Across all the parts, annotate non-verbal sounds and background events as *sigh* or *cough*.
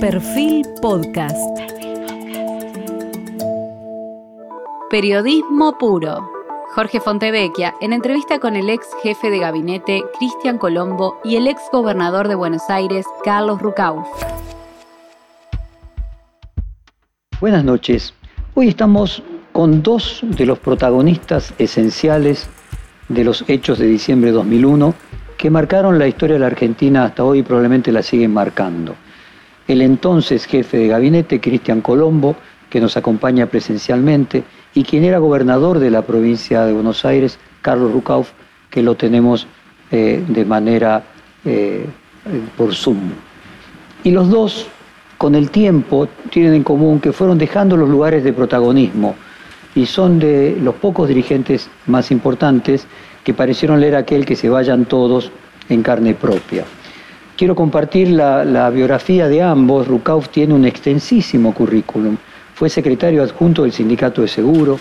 Perfil Podcast. Periodismo puro. Jorge Fontevecchia, en entrevista con el ex jefe de gabinete Cristian Colombo y el ex gobernador de Buenos Aires Carlos Rucau. Buenas noches. Hoy estamos con dos de los protagonistas esenciales de los hechos de diciembre de 2001 que marcaron la historia de la Argentina hasta hoy y probablemente la siguen marcando el entonces jefe de gabinete, Cristian Colombo, que nos acompaña presencialmente, y quien era gobernador de la provincia de Buenos Aires, Carlos Rucauf, que lo tenemos eh, de manera eh, por Zoom. Y los dos, con el tiempo, tienen en común que fueron dejando los lugares de protagonismo y son de los pocos dirigentes más importantes que parecieron leer aquel que se vayan todos en carne propia. Quiero compartir la, biografía de ambos. Rukauf tiene un extensísimo currículum. Fue secretario adjunto del Sindicato de Seguro,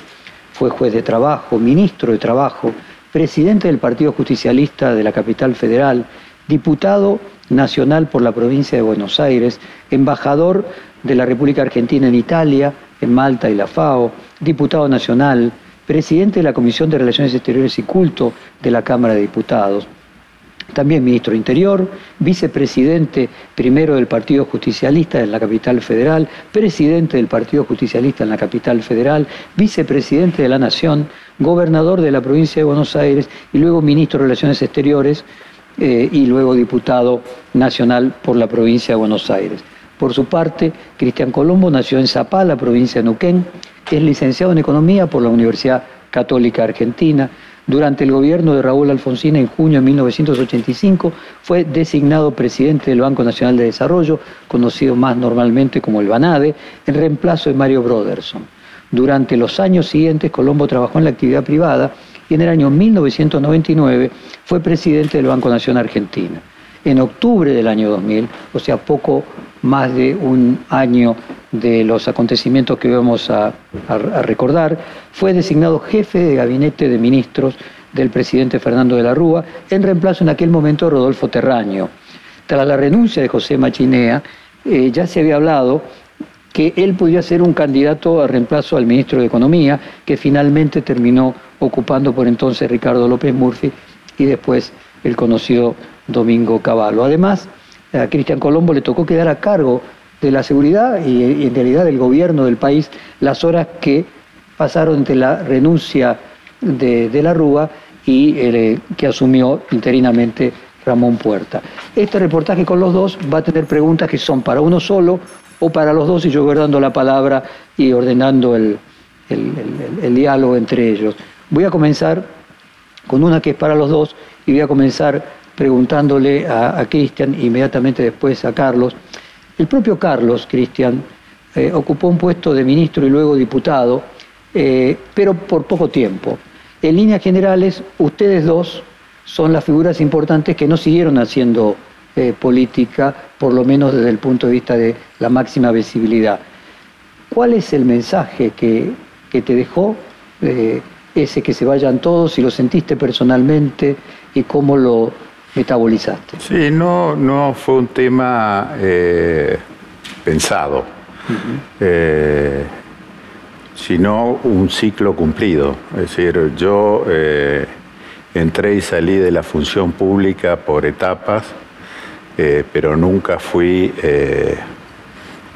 fue juez de trabajo, ministro de Trabajo, presidente del Partido Justicialista de la capital federal, diputado nacional por la provincia de Buenos Aires, embajador de la República Argentina en Italia, en Malta y la FAO, diputado nacional, presidente de la Comisión de Relaciones Exteriores y Culto de la Cámara de Diputados también ministro de Interior, vicepresidente primero del Partido Justicialista en la capital federal, presidente del Partido Justicialista en la capital federal, vicepresidente de la Nación, gobernador de la provincia de Buenos Aires y luego ministro de Relaciones Exteriores eh, y luego diputado nacional por la provincia de Buenos Aires. Por su parte, Cristian Colombo nació en Zapala, provincia de Nuquén, es licenciado en Economía por la Universidad Católica Argentina, durante el gobierno de Raúl Alfonsín en junio de 1985 fue designado presidente del Banco Nacional de Desarrollo, conocido más normalmente como el BANADE, en reemplazo de Mario Broderson. Durante los años siguientes, Colombo trabajó en la actividad privada y en el año 1999 fue presidente del Banco Nacional Argentina. En octubre del año 2000, o sea, poco más de un año de los acontecimientos que vamos a, recordar, fue designado jefe de gabinete de ministros del presidente Fernando de la Rúa, en reemplazo en aquel momento de Rodolfo Terraño. Tras la renuncia de José Machinea, eh, ya se había hablado que él podía ser un candidato a reemplazo al ministro de Economía, que finalmente terminó ocupando por entonces Ricardo López Murphy y después el conocido Domingo Cavallo. Además, a Cristian Colombo le tocó quedar a cargo de la seguridad y, en realidad del gobierno del país las horas que pasaron entre la renuncia de, la Rúa y eh, que asumió interinamente Ramón Puerta. Este reportaje con los dos va a tener preguntas que son para uno solo o para los dos y yo voy dando la palabra y ordenando el, diálogo entre ellos. Voy a comenzar con una que es para los dos y voy a comenzar preguntándole a, a Cristian inmediatamente después a Carlos. El propio Carlos, Cristian, eh, ocupó un puesto de ministro y luego diputado, eh, pero por poco tiempo. En líneas generales, ustedes dos son las figuras importantes que no siguieron haciendo eh, política, por lo menos desde el punto de vista de la máxima visibilidad. ¿Cuál es el mensaje que, que te dejó ese que se vayan todos, si lo sentiste personalmente y cómo lo, metabolizaste. Sí, no, no fue un tema eh, pensado, eh, sino un ciclo cumplido. Es decir, yo eh, entré y salí de la función pública por etapas, pero nunca fui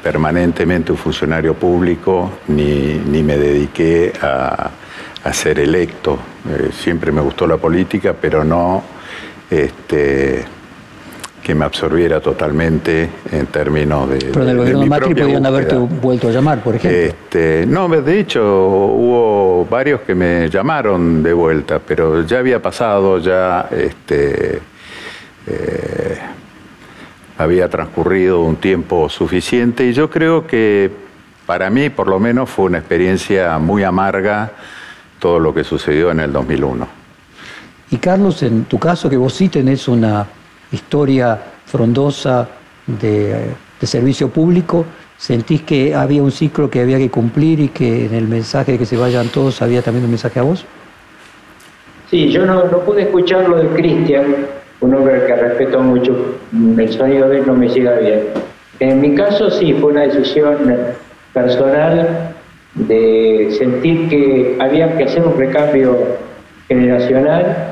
permanentemente un funcionario público ni, ni me dediqué a, a ser electo. siempre me gustó la política, pero no este, que me absorbiera totalmente en términos de. Pero en el gobierno de, Macri podían haberte vuelto a llamar, por ejemplo. Este, no, de hecho hubo varios que me llamaron de vuelta, pero ya había pasado, ya este, eh, había transcurrido un tiempo suficiente y yo creo que para mí, por lo menos, fue una experiencia muy amarga todo lo que sucedió en el 2001. Y Carlos, en tu caso, que vos sí tenés una historia frondosa de, servicio público, ¿sentís que había un ciclo que había que cumplir y que en el mensaje de que se vayan todos había también un mensaje a vos? Sí, yo no, pude escuchar lo de Cristian, un hombre que respeto mucho, el sonido de él no me llega bien. En mi caso sí, fue una decisión personal de sentir que había que hacer un recambio generacional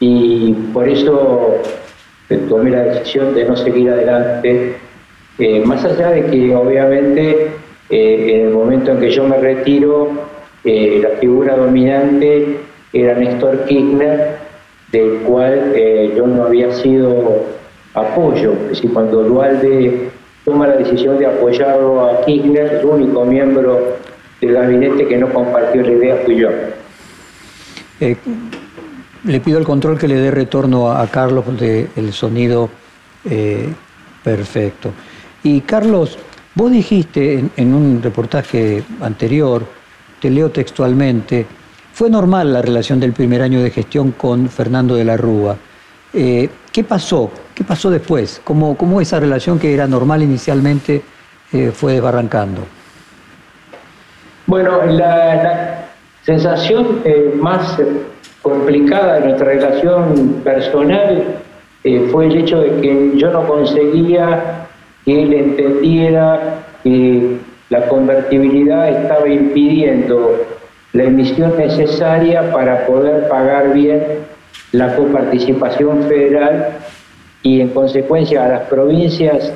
y por eso tomé la decisión de no seguir adelante, eh, más allá de que obviamente eh, en el momento en que yo me retiro, eh, la figura dominante era Néstor Kirchner, del cual yo no había sido apoyo, es decir, cuando Dualde toma la decisión de apoyarlo a Kirchner, el único miembro del gabinete que no compartió la idea fui yo. Le pido el control que le dé retorno a, Carlos del sonido eh, perfecto. Y Carlos, vos dijiste en, un reportaje anterior, te leo textualmente, fue normal la relación del primer año de gestión con Fernando de la Rúa. Eh, ¿Qué pasó? ¿Qué pasó después? ¿Cómo, cómo esa relación que era normal inicialmente eh, fue desbarrancando? Bueno, la, sensación más complicada de nuestra relación personal eh, fue el hecho de que yo no conseguía que él entendiera que la convertibilidad estaba impidiendo la emisión necesaria para poder pagar bien la coparticipación federal y en consecuencia a las provincias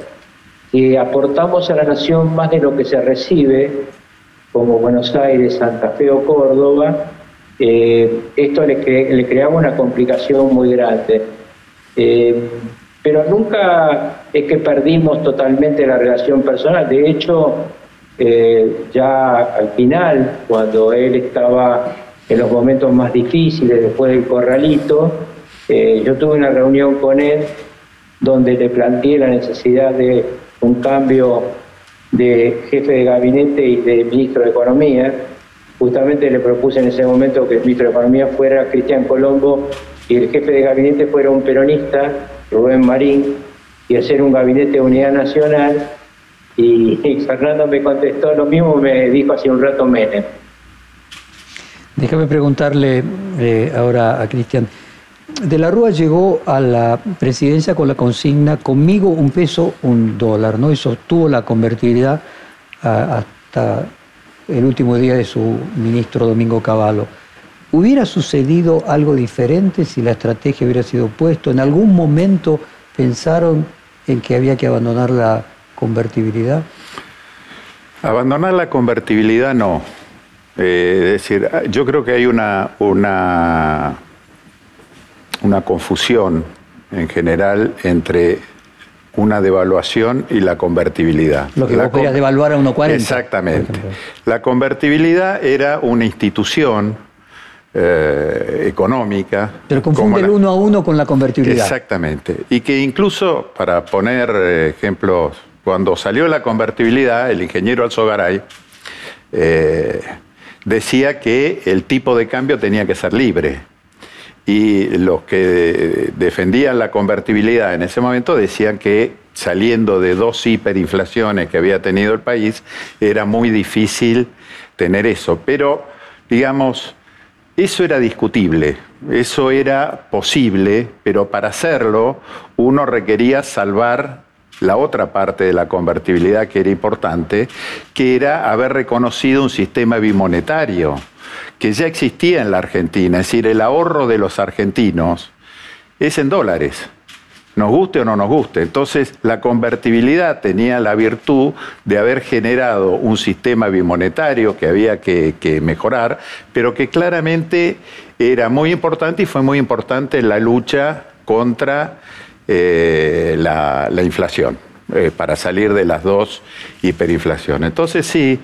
que aportamos a la nación más de lo que se recibe, como Buenos Aires, Santa Fe o Córdoba, eh, esto le, creaba una complicación muy grande. Eh, pero nunca es que perdimos totalmente la relación personal. De hecho, eh, ya al final, cuando él estaba en los momentos más difíciles, después del corralito, yo tuve una reunión con él donde le planteé la necesidad de un cambio de jefe de gabinete y de ministro de Economía, Justamente le propuse en ese momento que el ministro de Economía fuera Cristian Colombo y el jefe de gabinete fuera un peronista, Rubén Marín, y hacer un gabinete de unidad nacional. *laughs* Y, Fernando me contestó lo mismo, me dijo hace un rato Menem. Déjame preguntarle eh, ahora a Cristian. De la Rúa llegó a la presidencia con la consigna conmigo un peso, un dólar, ¿no? Y sostuvo la convertibilidad hasta el último día de su ministro Domingo Cavallo. ¿Hubiera sucedido algo diferente si la estrategia hubiera sido puesta? ¿En algún momento pensaron en que había que abandonar la convertibilidad? Abandonar la convertibilidad no. Eh, es decir, yo creo que hay una, una, una confusión en general entre una devaluación y la convertibilidad. Lo que la vos querías devaluar a 1,40. Exactamente. La convertibilidad era una institución eh, económica. Pero confunde el uno a uno con la convertibilidad. Exactamente. Y que incluso, para poner eh, ejemplos, cuando salió la convertibilidad, el ingeniero Alzogaray eh, decía que el tipo de cambio tenía que ser libre y los que defendían la convertibilidad en ese momento decían que saliendo de dos hiperinflaciones que había tenido el país, era muy difícil tener eso. Pero, digamos, eso era discutible, eso era posible, pero para hacerlo uno requería salvar la otra parte de la convertibilidad que era importante, que era haber reconocido un sistema bimonetario que ya existía en la Argentina, es decir, el ahorro de los argentinos es en dólares, nos guste o no nos guste. Entonces, la convertibilidad tenía la virtud de haber generado un sistema bimonetario que había que, mejorar, pero que claramente era muy importante y fue muy importante en la lucha contra eh, la, inflación, eh, para salir de las dos hiperinflaciones. Entonces, sí,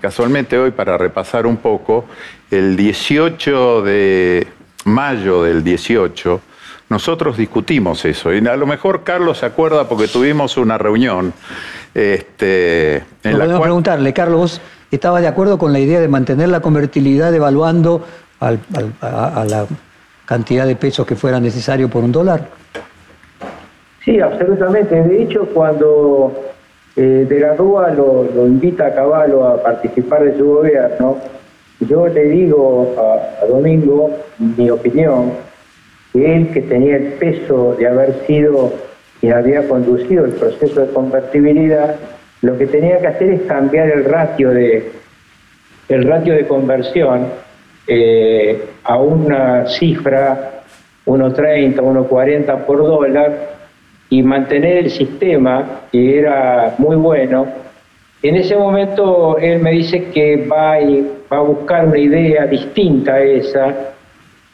casualmente hoy, para repasar un poco, el 18 de mayo del 18, nosotros discutimos eso. Y a lo mejor Carlos se acuerda porque tuvimos una reunión. Este, en podemos preguntarle, Carlos, ¿vos estabas de acuerdo con la idea de mantener la convertibilidad evaluando a, la cantidad de pesos que fuera necesario por un dólar? Sí, absolutamente. De hecho, cuando eh, de la Rúa lo, invita a Caballo a participar de su gobierno. Yo le digo a, Domingo mi opinión, que él que tenía el peso de haber sido quien había conducido el proceso de convertibilidad, lo que tenía que hacer es cambiar el ratio de, el ratio de conversión eh, a una cifra 1.30, 1.40 por dólar y mantener el sistema, que era muy bueno. En ese momento él me dice que va a, buscar una idea distinta a esa,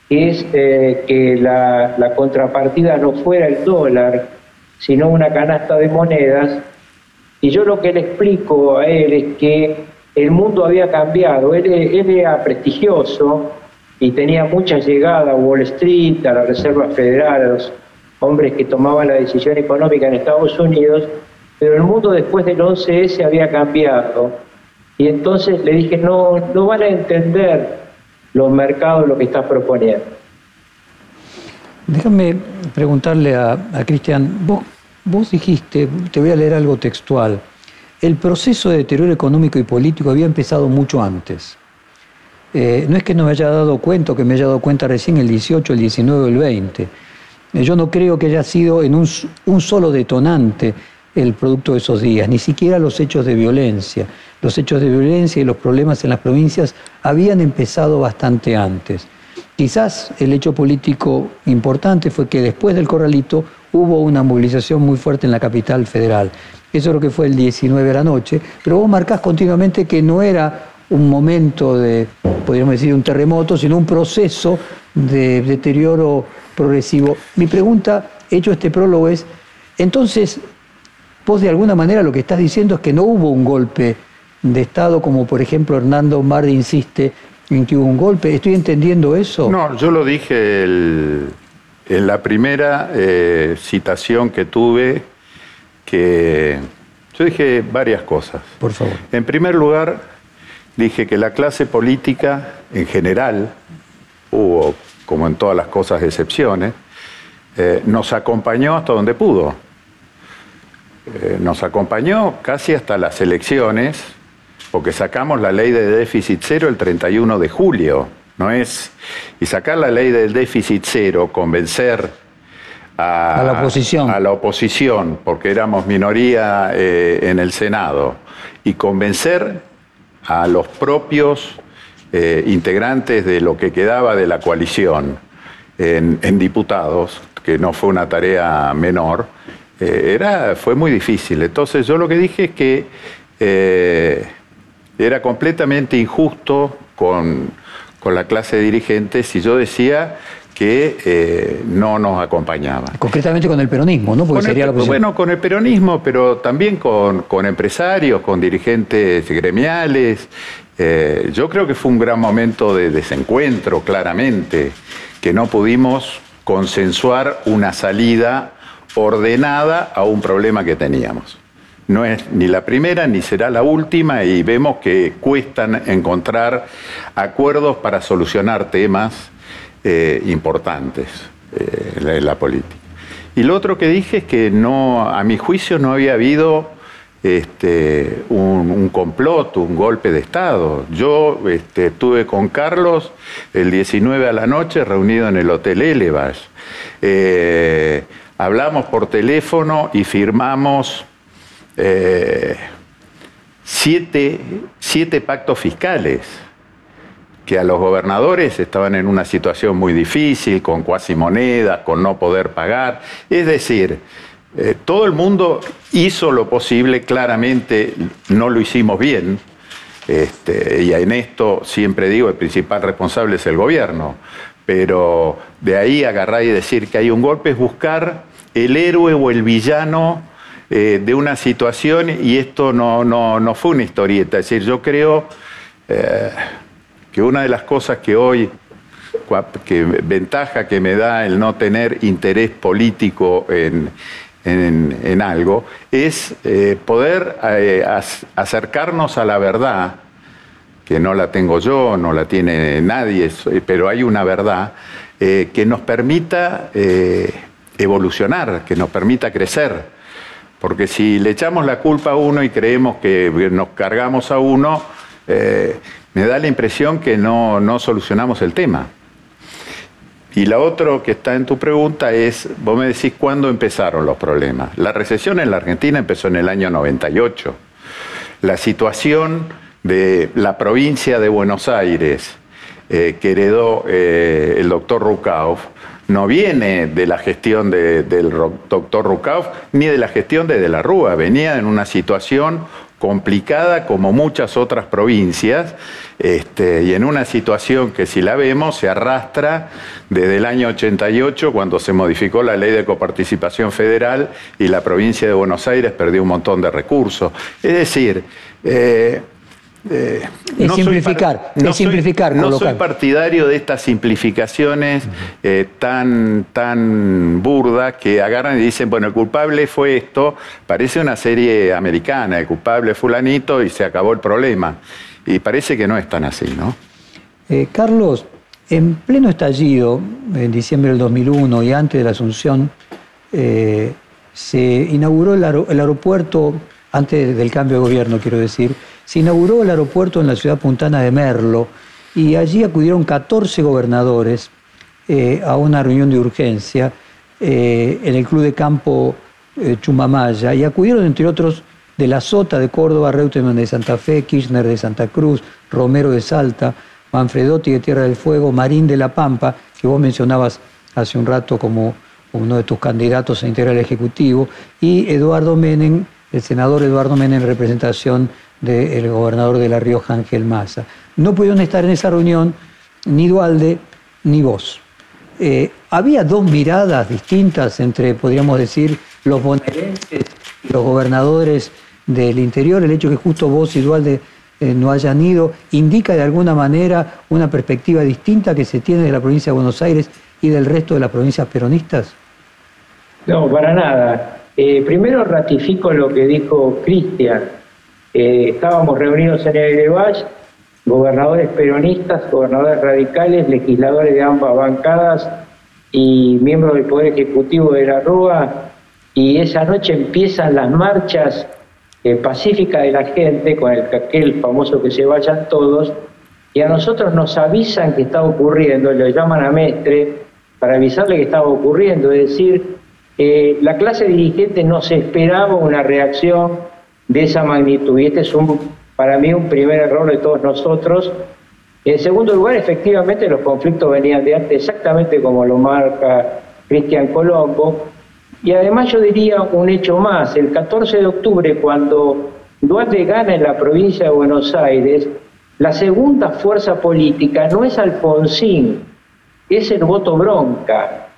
que es eh, que la, contrapartida no fuera el dólar, sino una canasta de monedas. Y yo lo que le explico a él es que el mundo había cambiado, él, él era prestigioso y tenía mucha llegada a Wall Street, a la Reserva Federal, a los hombres que tomaban la decisión económica en Estados Unidos, pero el mundo después del 11S había cambiado. Y entonces le dije, no, no van a entender los mercados lo que estás proponiendo. Déjame preguntarle a, Cristian, vos, vos dijiste, te voy a leer algo textual, el proceso de deterioro económico y político había empezado mucho antes. Eh, no es que no me haya dado cuenta que me haya dado cuenta recién el 18, el 19 o el 20. Eh, yo no creo que haya sido en un, solo detonante el producto de esos días, ni siquiera los hechos de violencia. Los hechos de violencia y los problemas en las provincias habían empezado bastante antes. Quizás el hecho político importante fue que después del corralito hubo una movilización muy fuerte en la capital federal. Eso creo que fue el 19 de la noche, pero vos marcás continuamente que no era un momento de, podríamos decir, un terremoto, sino un proceso de deterioro progresivo. Mi pregunta, hecho este prólogo, es, entonces, vos de alguna manera lo que estás diciendo es que no hubo un golpe de Estado, como por ejemplo Hernando Mar insiste en que hubo un golpe. ¿Estoy entendiendo eso? No, yo lo dije en la primera eh, citación que tuve, que yo dije varias cosas. Por favor. En primer lugar, dije que la clase política en general, hubo, como en todas las cosas, excepciones, eh, nos acompañó hasta donde pudo. Eh, nos acompañó casi hasta las elecciones, porque sacamos la ley de déficit cero el 31 de julio. No es. Y sacar la ley del déficit cero, convencer a, la oposición. A la oposición, porque éramos minoría eh, en el Senado, y convencer a los propios eh, integrantes de lo que quedaba de la coalición en, diputados, que no fue una tarea menor, eh, era, fue muy difícil. Entonces yo lo que dije es que eh, era completamente injusto con, con la clase de dirigentes y yo decía que eh, no nos acompañaba. Concretamente con el peronismo, ¿no? Porque sería Bueno, con el peronismo, pero también con, empresarios, con dirigentes gremiales. Eh, yo creo que fue un gran momento de desencuentro, claramente, que no pudimos consensuar una salida ordenada a un problema que teníamos. No es ni la primera ni será la última y vemos que cuestan encontrar acuerdos para solucionar temas eh, importantes eh, en la, política. Y lo otro que dije es que no, a mi juicio no había habido este, un, complot, un golpe de Estado. Yo este, estuve con Carlos el 19 a la noche reunido en el Hotel Elevas. Eh, hablamos por teléfono y firmamos siete, siete pactos fiscales que a los gobernadores estaban en una situación muy difícil, con cuasi monedas, con no poder pagar. Es decir, eh, todo el mundo hizo lo posible, claramente no lo hicimos bien, este, y en esto siempre digo, el principal responsable es el gobierno, pero de ahí agarrar y decir que hay un golpe es buscar el héroe o el villano eh, de una situación y esto no, no, fue una historieta, es decir, yo creo... Eh, que una de las cosas que hoy, que ventaja que me da el no tener interés político en, algo, es eh, poder eh, acercarnos a la verdad, que no la tengo yo, no la tiene nadie, pero hay una verdad eh, que nos permita evolucionar, que nos permita crecer. Porque si le echamos la culpa a uno y creemos que nos cargamos a uno, me da la impresión que no, solucionamos el tema. y la otra que está en tu pregunta es, vos me decís cuándo empezaron los problemas. La recesión en la Argentina empezó en el año 98. La situación de la provincia de Buenos Aires eh, que heredó eh, el doctor Rukauf no viene de la gestión del doctor Rukauf ni de la gestión de De la Rúa, venía en una situación complicada como muchas otras provincias este, y en una situación que si la vemos se arrastra desde el año 88 cuando se modificó la ley de coparticipación federal y la provincia de Buenos Aires perdió un montón de recursos. Es decir, eh, eh, no simplificar, soy, no simplificar. no soy partidario de estas simplificaciones eh, tan, tan burdas que agarran y dicen, bueno, el culpable fue esto, parece una serie americana, el culpable fulanito y se acabó el problema. Y parece que no es tan así, ¿no? Eh, Carlos, en pleno estallido, en diciembre del 2001 y antes de la Asunción, se inauguró el aeropuerto, antes del cambio de gobierno, quiero decir, se inauguró el aeropuerto en la ciudad puntana de Merlo y allí acudieron 14 gobernadores eh, a una reunión de urgencia eh, en el Club de Campo eh, Chumamaya y acudieron entre otros de la Sota de Córdoba, Reutemann de Santa Fe, Kirchner de Santa Cruz, Romero de Salta, Manfredotti de Tierra del Fuego, Marín de la Pampa, que vos mencionabas hace un rato como uno de tus candidatos a integrar el Ejecutivo, y Eduardo Menem, el senador Eduardo Menem en representación del gobernador de La Rioja, Ángel Maza. No pudieron estar en esa reunión ni Dualde ni vos. Eh, había dos miradas distintas entre, podríamos decir, los bonaerenses y los gobernadores del interior. El hecho que justo vos y Dualde eh, no hayan ido indica de alguna manera una perspectiva distinta que se tiene de la provincia de Buenos Aires y del resto de las provincias peronistas. No, para nada. Eh, primero ratifico lo que dijo Cristian. Eh, estábamos reunidos en el Valle, gobernadores peronistas, gobernadores radicales, legisladores de ambas bancadas y miembros del Poder Ejecutivo de la Rúa, y esa noche empiezan las marchas eh, pacíficas de la gente con el aquel famoso que se vayan todos, y a nosotros nos avisan que está ocurriendo, lo llaman a Mestre para avisarle que estaba ocurriendo, es decir, eh, la clase dirigente no se esperaba una reacción de esa magnitud. Y este es un, para mí un primer error de todos nosotros. En segundo lugar, efectivamente los conflictos venían de antes, exactamente como lo marca Cristian Colombo. Y además yo diría un hecho más, el 14 de octubre cuando Duarte gana en la provincia de Buenos Aires, la segunda fuerza política no es Alfonsín, es el voto bronca.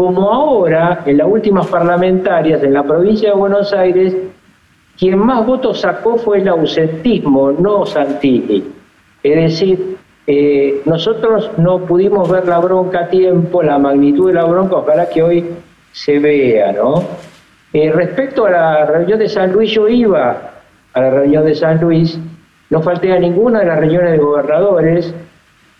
Como ahora, en las últimas parlamentarias en la provincia de Buenos Aires, quien más votos sacó fue el ausentismo, no Santini. Es decir, eh, nosotros no pudimos ver la bronca a tiempo, la magnitud de la bronca, ojalá que hoy se vea, ¿no? Eh, respecto a la reunión de San Luis, yo iba a la reunión de San Luis, no falté a ninguna de las reuniones de gobernadores.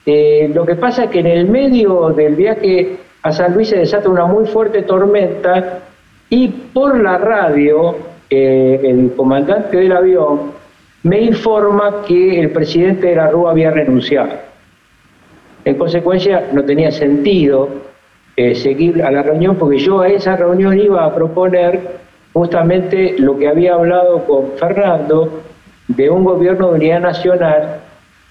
Eh, lo que pasa es que en el medio del viaje a San Luis se desata una muy fuerte tormenta y por la radio el comandante del avión me informa que el presidente de la Rúa había renunciado. En consecuencia, no tenía sentido eh, seguir a la reunión porque yo a esa reunión iba a proponer justamente lo que había hablado con Fernando de un gobierno de unidad nacional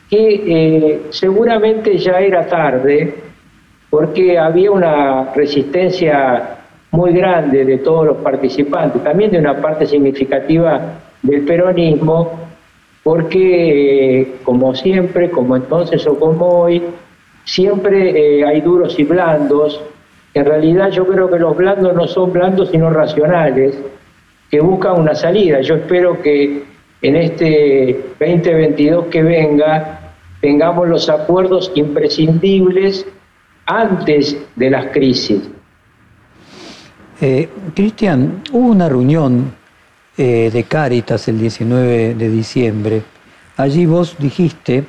que eh, seguramente ya era tarde porque había una resistencia muy grande de todos los participantes, también de una parte significativa del peronismo, porque eh, como siempre, como entonces o como hoy, siempre eh, hay duros y blandos. En realidad yo creo que los blandos no son blandos sino racionales, que buscan una salida. Yo espero que en este 2022 que venga tengamos los acuerdos imprescindibles antes de las crisis. Eh, Cristian, hubo una reunión eh, de Cáritas el 19 de diciembre. Allí vos dijiste,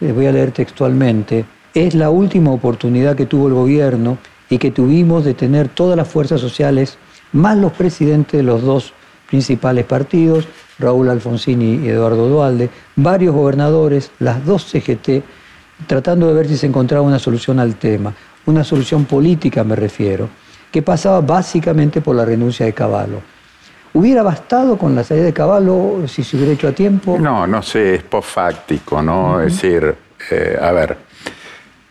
les voy a leer textualmente, es la última oportunidad que tuvo el gobierno y que tuvimos de tener todas las fuerzas sociales, más los presidentes de los dos principales partidos, Raúl Alfonsini y Eduardo Dualde, varios gobernadores, las dos CGT, tratando de ver si se encontraba una solución al tema. una solución política me refiero, que pasaba básicamente por la renuncia de Caballo. ¿Hubiera bastado con la salida de Caballo si se hubiera hecho a tiempo? No, no sé, es posfáctico, ¿no? Es decir, eh, a ver,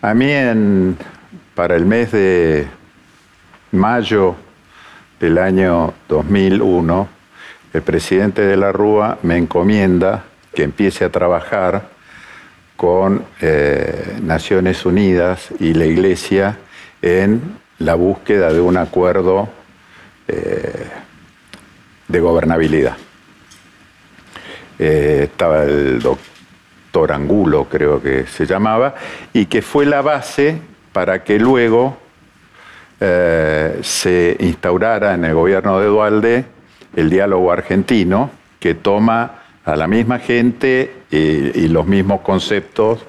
a mí en, para el mes de mayo del año 2001, el presidente de la Rúa me encomienda que empiece a trabajar con eh, Naciones Unidas y la Iglesia en la búsqueda de un acuerdo eh, de gobernabilidad. Eh, estaba el doctor Angulo, creo que se llamaba, y que fue la base para que luego se instaurara en el gobierno de Dualde el diálogo argentino, que toma a la misma gente y, los mismos conceptos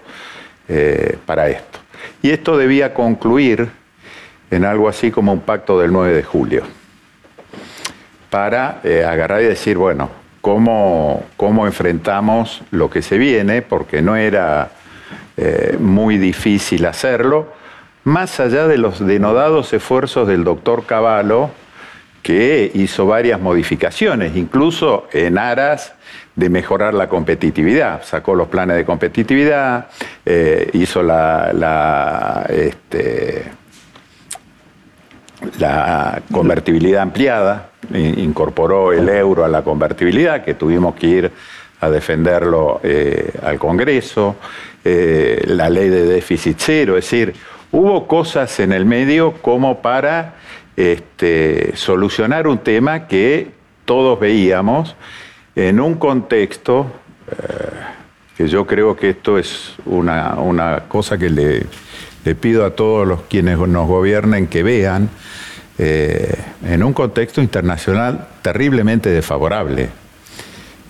eh, para esto. Y esto debía concluir en algo así como un pacto del 9 de julio, para eh, agarrar y decir, bueno, ¿cómo, ¿cómo, enfrentamos lo que se viene? Porque no era eh, muy difícil hacerlo, más allá de los denodados esfuerzos del doctor Cavallo, que hizo varias modificaciones, incluso en aras de mejorar la competitividad. Sacó los planes de competitividad, eh, hizo la, la, este, la convertibilidad ampliada, incorporó el euro a la convertibilidad, que tuvimos que ir a defenderlo eh, al Congreso, eh, la ley de déficit cero, es decir, hubo cosas en el medio como para este, solucionar un tema que todos veíamos en un contexto eh, que yo creo que esto es una, cosa que le, pido a todos los quienes nos gobiernen que vean, eh, en un contexto internacional terriblemente desfavorable.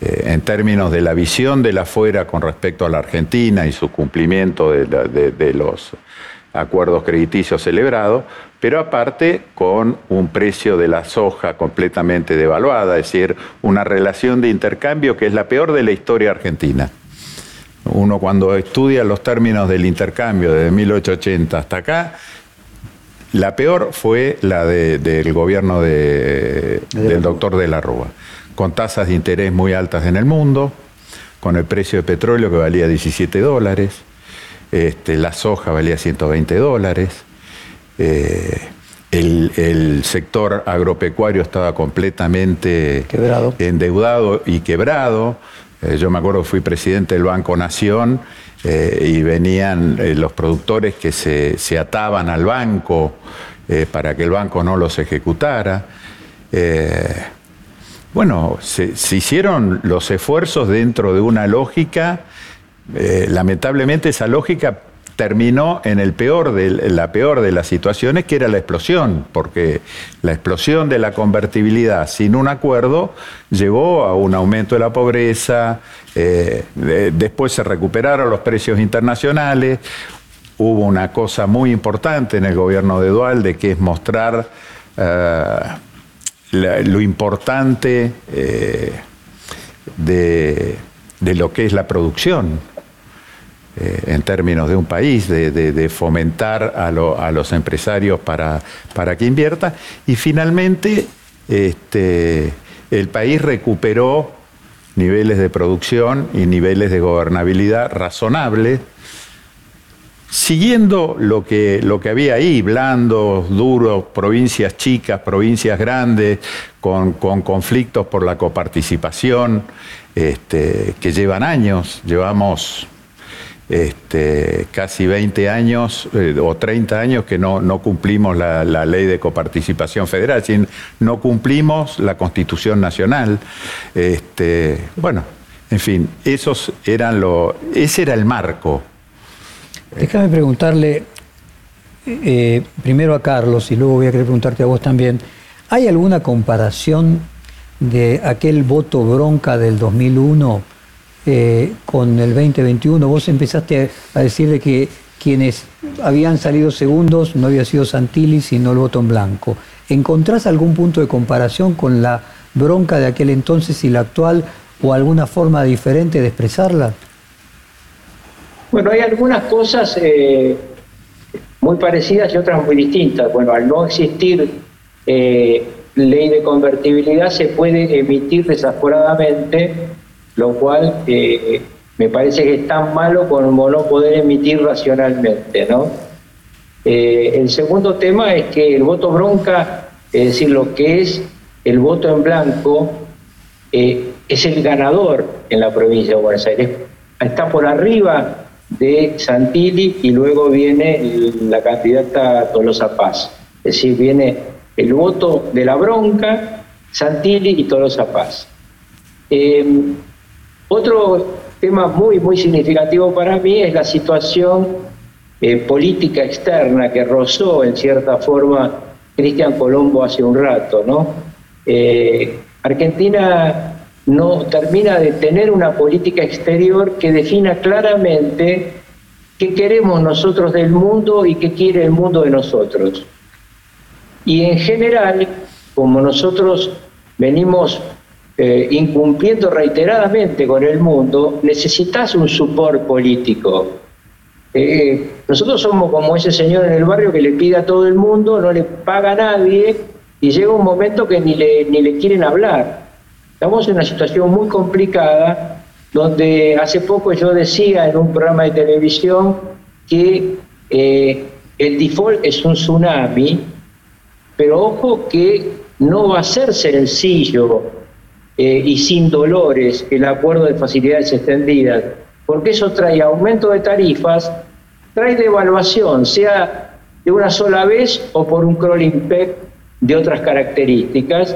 Eh, en términos de la visión de la afuera con respecto a la Argentina y su cumplimiento de los acuerdos crediticios celebrados, pero aparte con un precio de la soja completamente devaluada, es decir, una relación de intercambio que es la peor de la historia argentina. Uno cuando estudia los términos del intercambio desde 1880 hasta acá, la peor fue la del gobierno del doctor de la Rúa, con tasas de interés muy altas en el mundo, con el precio de petróleo que valía 17 dólares, este, la soja valía 120 dólares, eh, el, sector agropecuario estaba completamente endeudado y quebrado. Eh, yo me acuerdo que fui presidente del Banco Nación eh, y venían los productores que se, ataban al banco para que el banco no los ejecutara. bueno, se, hicieron los esfuerzos dentro de una lógica, lamentablemente esa lógica terminó en la peor de las situaciones, que era la explosión, porque la explosión de la convertibilidad sin un acuerdo llevó a un aumento de la pobreza, eh, después se recuperaron los precios internacionales, hubo una cosa muy importante en el gobierno de Dualde, que es mostrar eh, lo importante eh, de lo que es la producción eh, en términos de un país, de, fomentar a, los empresarios para, que invierta. Y finalmente, este, el país recuperó niveles de producción y niveles de gobernabilidad razonables, siguiendo lo que, lo que había ahí, blandos, duros, provincias chicas, provincias grandes, con, conflictos por la coparticipación, este, que llevan años, llevamos este, casi 20 años eh, o 30 años que no, no cumplimos la, ley de coparticipación federal, sin, no cumplimos la Constitución Nacional. Este, bueno, en fin, esos eran lo, ese era el marco. Déjame preguntarle eh, primero a Carlos y luego voy a querer preguntarte a vos también. ¿Hay alguna comparación de aquel voto bronca del 2001? Eh, con el 2021. Vos empezaste a decir de que quienes habían salido segundos no había sido Santilli, sino el voto en blanco. ¿Encontrás algún punto de comparación con la bronca de aquel entonces y la actual o alguna forma diferente de expresarla? Bueno, hay algunas cosas, eh, muy parecidas y otras muy distintas. Bueno, al no existir eh, ley de convertibilidad se puede emitir desaforadamente, lo cual eh, me parece que es tan malo como no poder emitir racionalmente, ¿no? Eh, el segundo tema es que el voto bronca, es decir, lo que es el voto en blanco, es el ganador en la provincia de Buenos Aires. Está por arriba de Santilli y luego viene la candidata Tolosa Paz. Es decir, viene el voto de la bronca, Santilli y Tolosa Paz. Eh, otro tema muy, muy significativo para mí es la situación eh, política externa que rozó en cierta forma Cristian Colombo hace un rato. ¿no? Eh, Argentina no termina de tener una política exterior que defina claramente qué queremos nosotros del mundo y qué quiere el mundo de nosotros. Y en general, como nosotros venimos eh, incumpliendo reiteradamente con el mundo, necesitas un support político. Eh, nosotros somos como ese señor en el barrio que le pide a todo el mundo, no le paga a nadie y llega un momento que ni le, ni le quieren hablar. Estamos en una situación muy complicada donde hace poco yo decía en un programa de televisión que eh, el default es un tsunami, pero ojo que no va a ser sencillo eh, y sin dolores el acuerdo de facilidades extendidas, porque eso trae aumento de tarifas, trae devaluación, sea de una sola vez o por un crawling peg de otras características,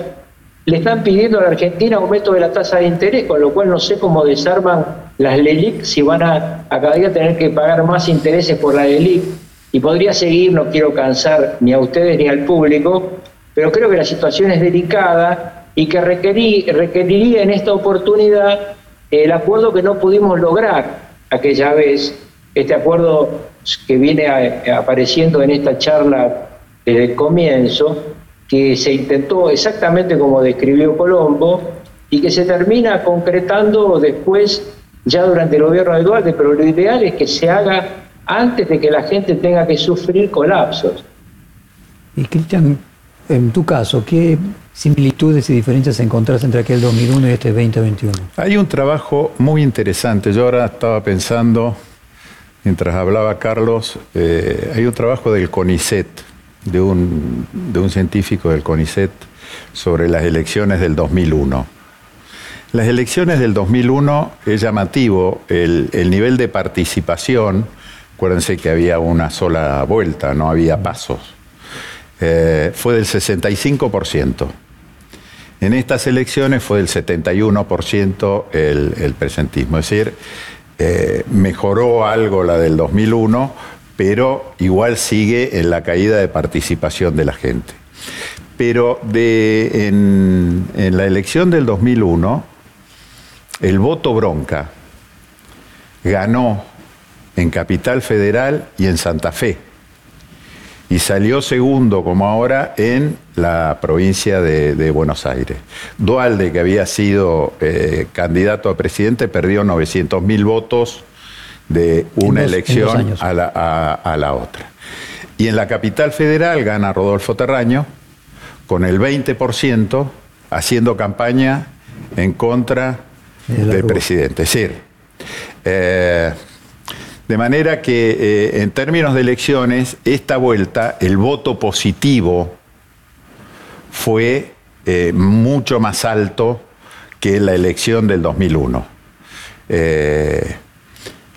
le están pidiendo a la Argentina aumento de la tasa de interés, con lo cual no sé cómo desarman las LELIC si van a, a cada día tener que pagar más intereses por la LELIC. Y podría seguir, no quiero cansar ni a ustedes ni al público, pero creo que la situación es delicada y que requeriría en esta oportunidad el acuerdo que no pudimos lograr aquella vez, este acuerdo que viene apareciendo en esta charla desde el comienzo, que se intentó exactamente como describió Colombo y que se termina concretando después ya durante el gobierno de Duarte, pero lo ideal es que se haga antes de que la gente tenga que sufrir colapsos. Y Cristian, en tu caso, ¿qué similitudes y diferencias encontrás entre aquel 2001 y este 2021? Hay un trabajo muy interesante. Yo ahora estaba pensando, mientras hablaba Carlos, eh, hay un trabajo del CONICET, de un, de un científico del CONICET sobre las elecciones del 2001. Las elecciones del 2001 es llamativo el, nivel de participación. Acuérdense que había una sola vuelta, no había pasos. Eh, fue del 65%. En estas elecciones fue del 71% el, presentismo. Es decir, eh, mejoró algo la del 2001, pero igual sigue en la caída de participación de la gente. Pero en, la elección del 2001, el voto bronca ganó en Capital Federal y en Santa Fe. Y salió segundo, como ahora, en la provincia de, Buenos Aires. Dualde, que había sido eh, candidato a presidente, perdió 900.000 votos de una elección a la, otra. Y en la capital federal gana Rodolfo Terraño con el 20% haciendo campaña en contra del presidente. Es decir, eh, de manera que eh, en términos de elecciones, esta vuelta, el voto positivo fue eh, mucho más alto que la elección del 2001.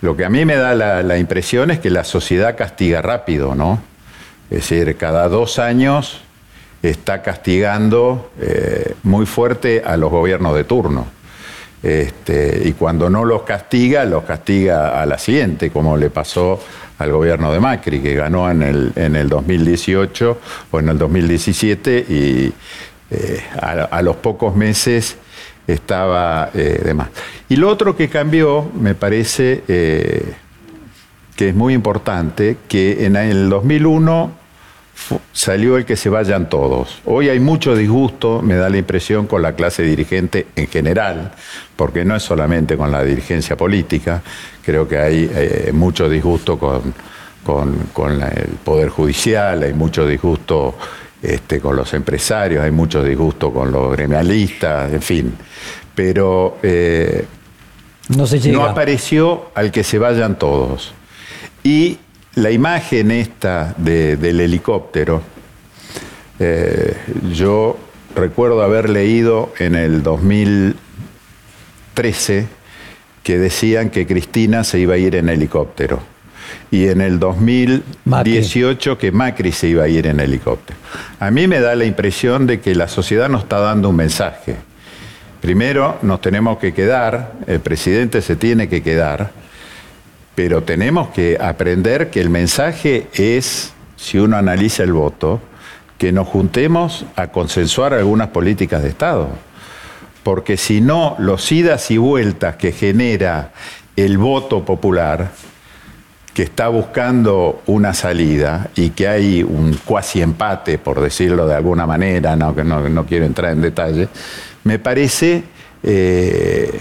Lo que a mí me da la, impresión es que la sociedad castiga rápido, ¿no? Es decir, cada dos años está castigando eh, muy fuerte a los gobiernos de turno. Este, y cuando no los castiga, los castiga a la siguiente, como le pasó al gobierno de Macri, que ganó en el, en el 2018 o en el 2017 y eh, a, los pocos meses estaba eh, de más. Y lo otro que cambió, me parece eh, que es muy importante, que en el 2001 salió el que se vayan todos. Hoy hay mucho disgusto, me da la impresión, con la clase dirigente en general, porque no es solamente con la dirigencia política, creo que hay eh, mucho disgusto con, con, el Poder Judicial, hay mucho disgusto este, con los empresarios, hay mucho disgusto con los gremialistas, en fin. Pero eh, no, apareció al que se vayan todos. Y la imagen esta del helicóptero, eh, yo recuerdo haber leído en el 2013 que decían que Cristina se iba a ir en helicóptero. Y en el 2018 que Macri se iba a ir en helicóptero. A mí me da la impresión de que la sociedad nos está dando un mensaje. Primero, nos tenemos que quedar, el presidente se tiene que quedar, pero tenemos que aprender que el mensaje es, si uno analiza el voto, que nos juntemos a consensuar algunas políticas de Estado. Porque si no, los idas y vueltas que genera el voto popular, que está buscando una salida y que hay un cuasi empate, por decirlo de alguna manera, no, no, no quiero entrar en detalle, me parece eh,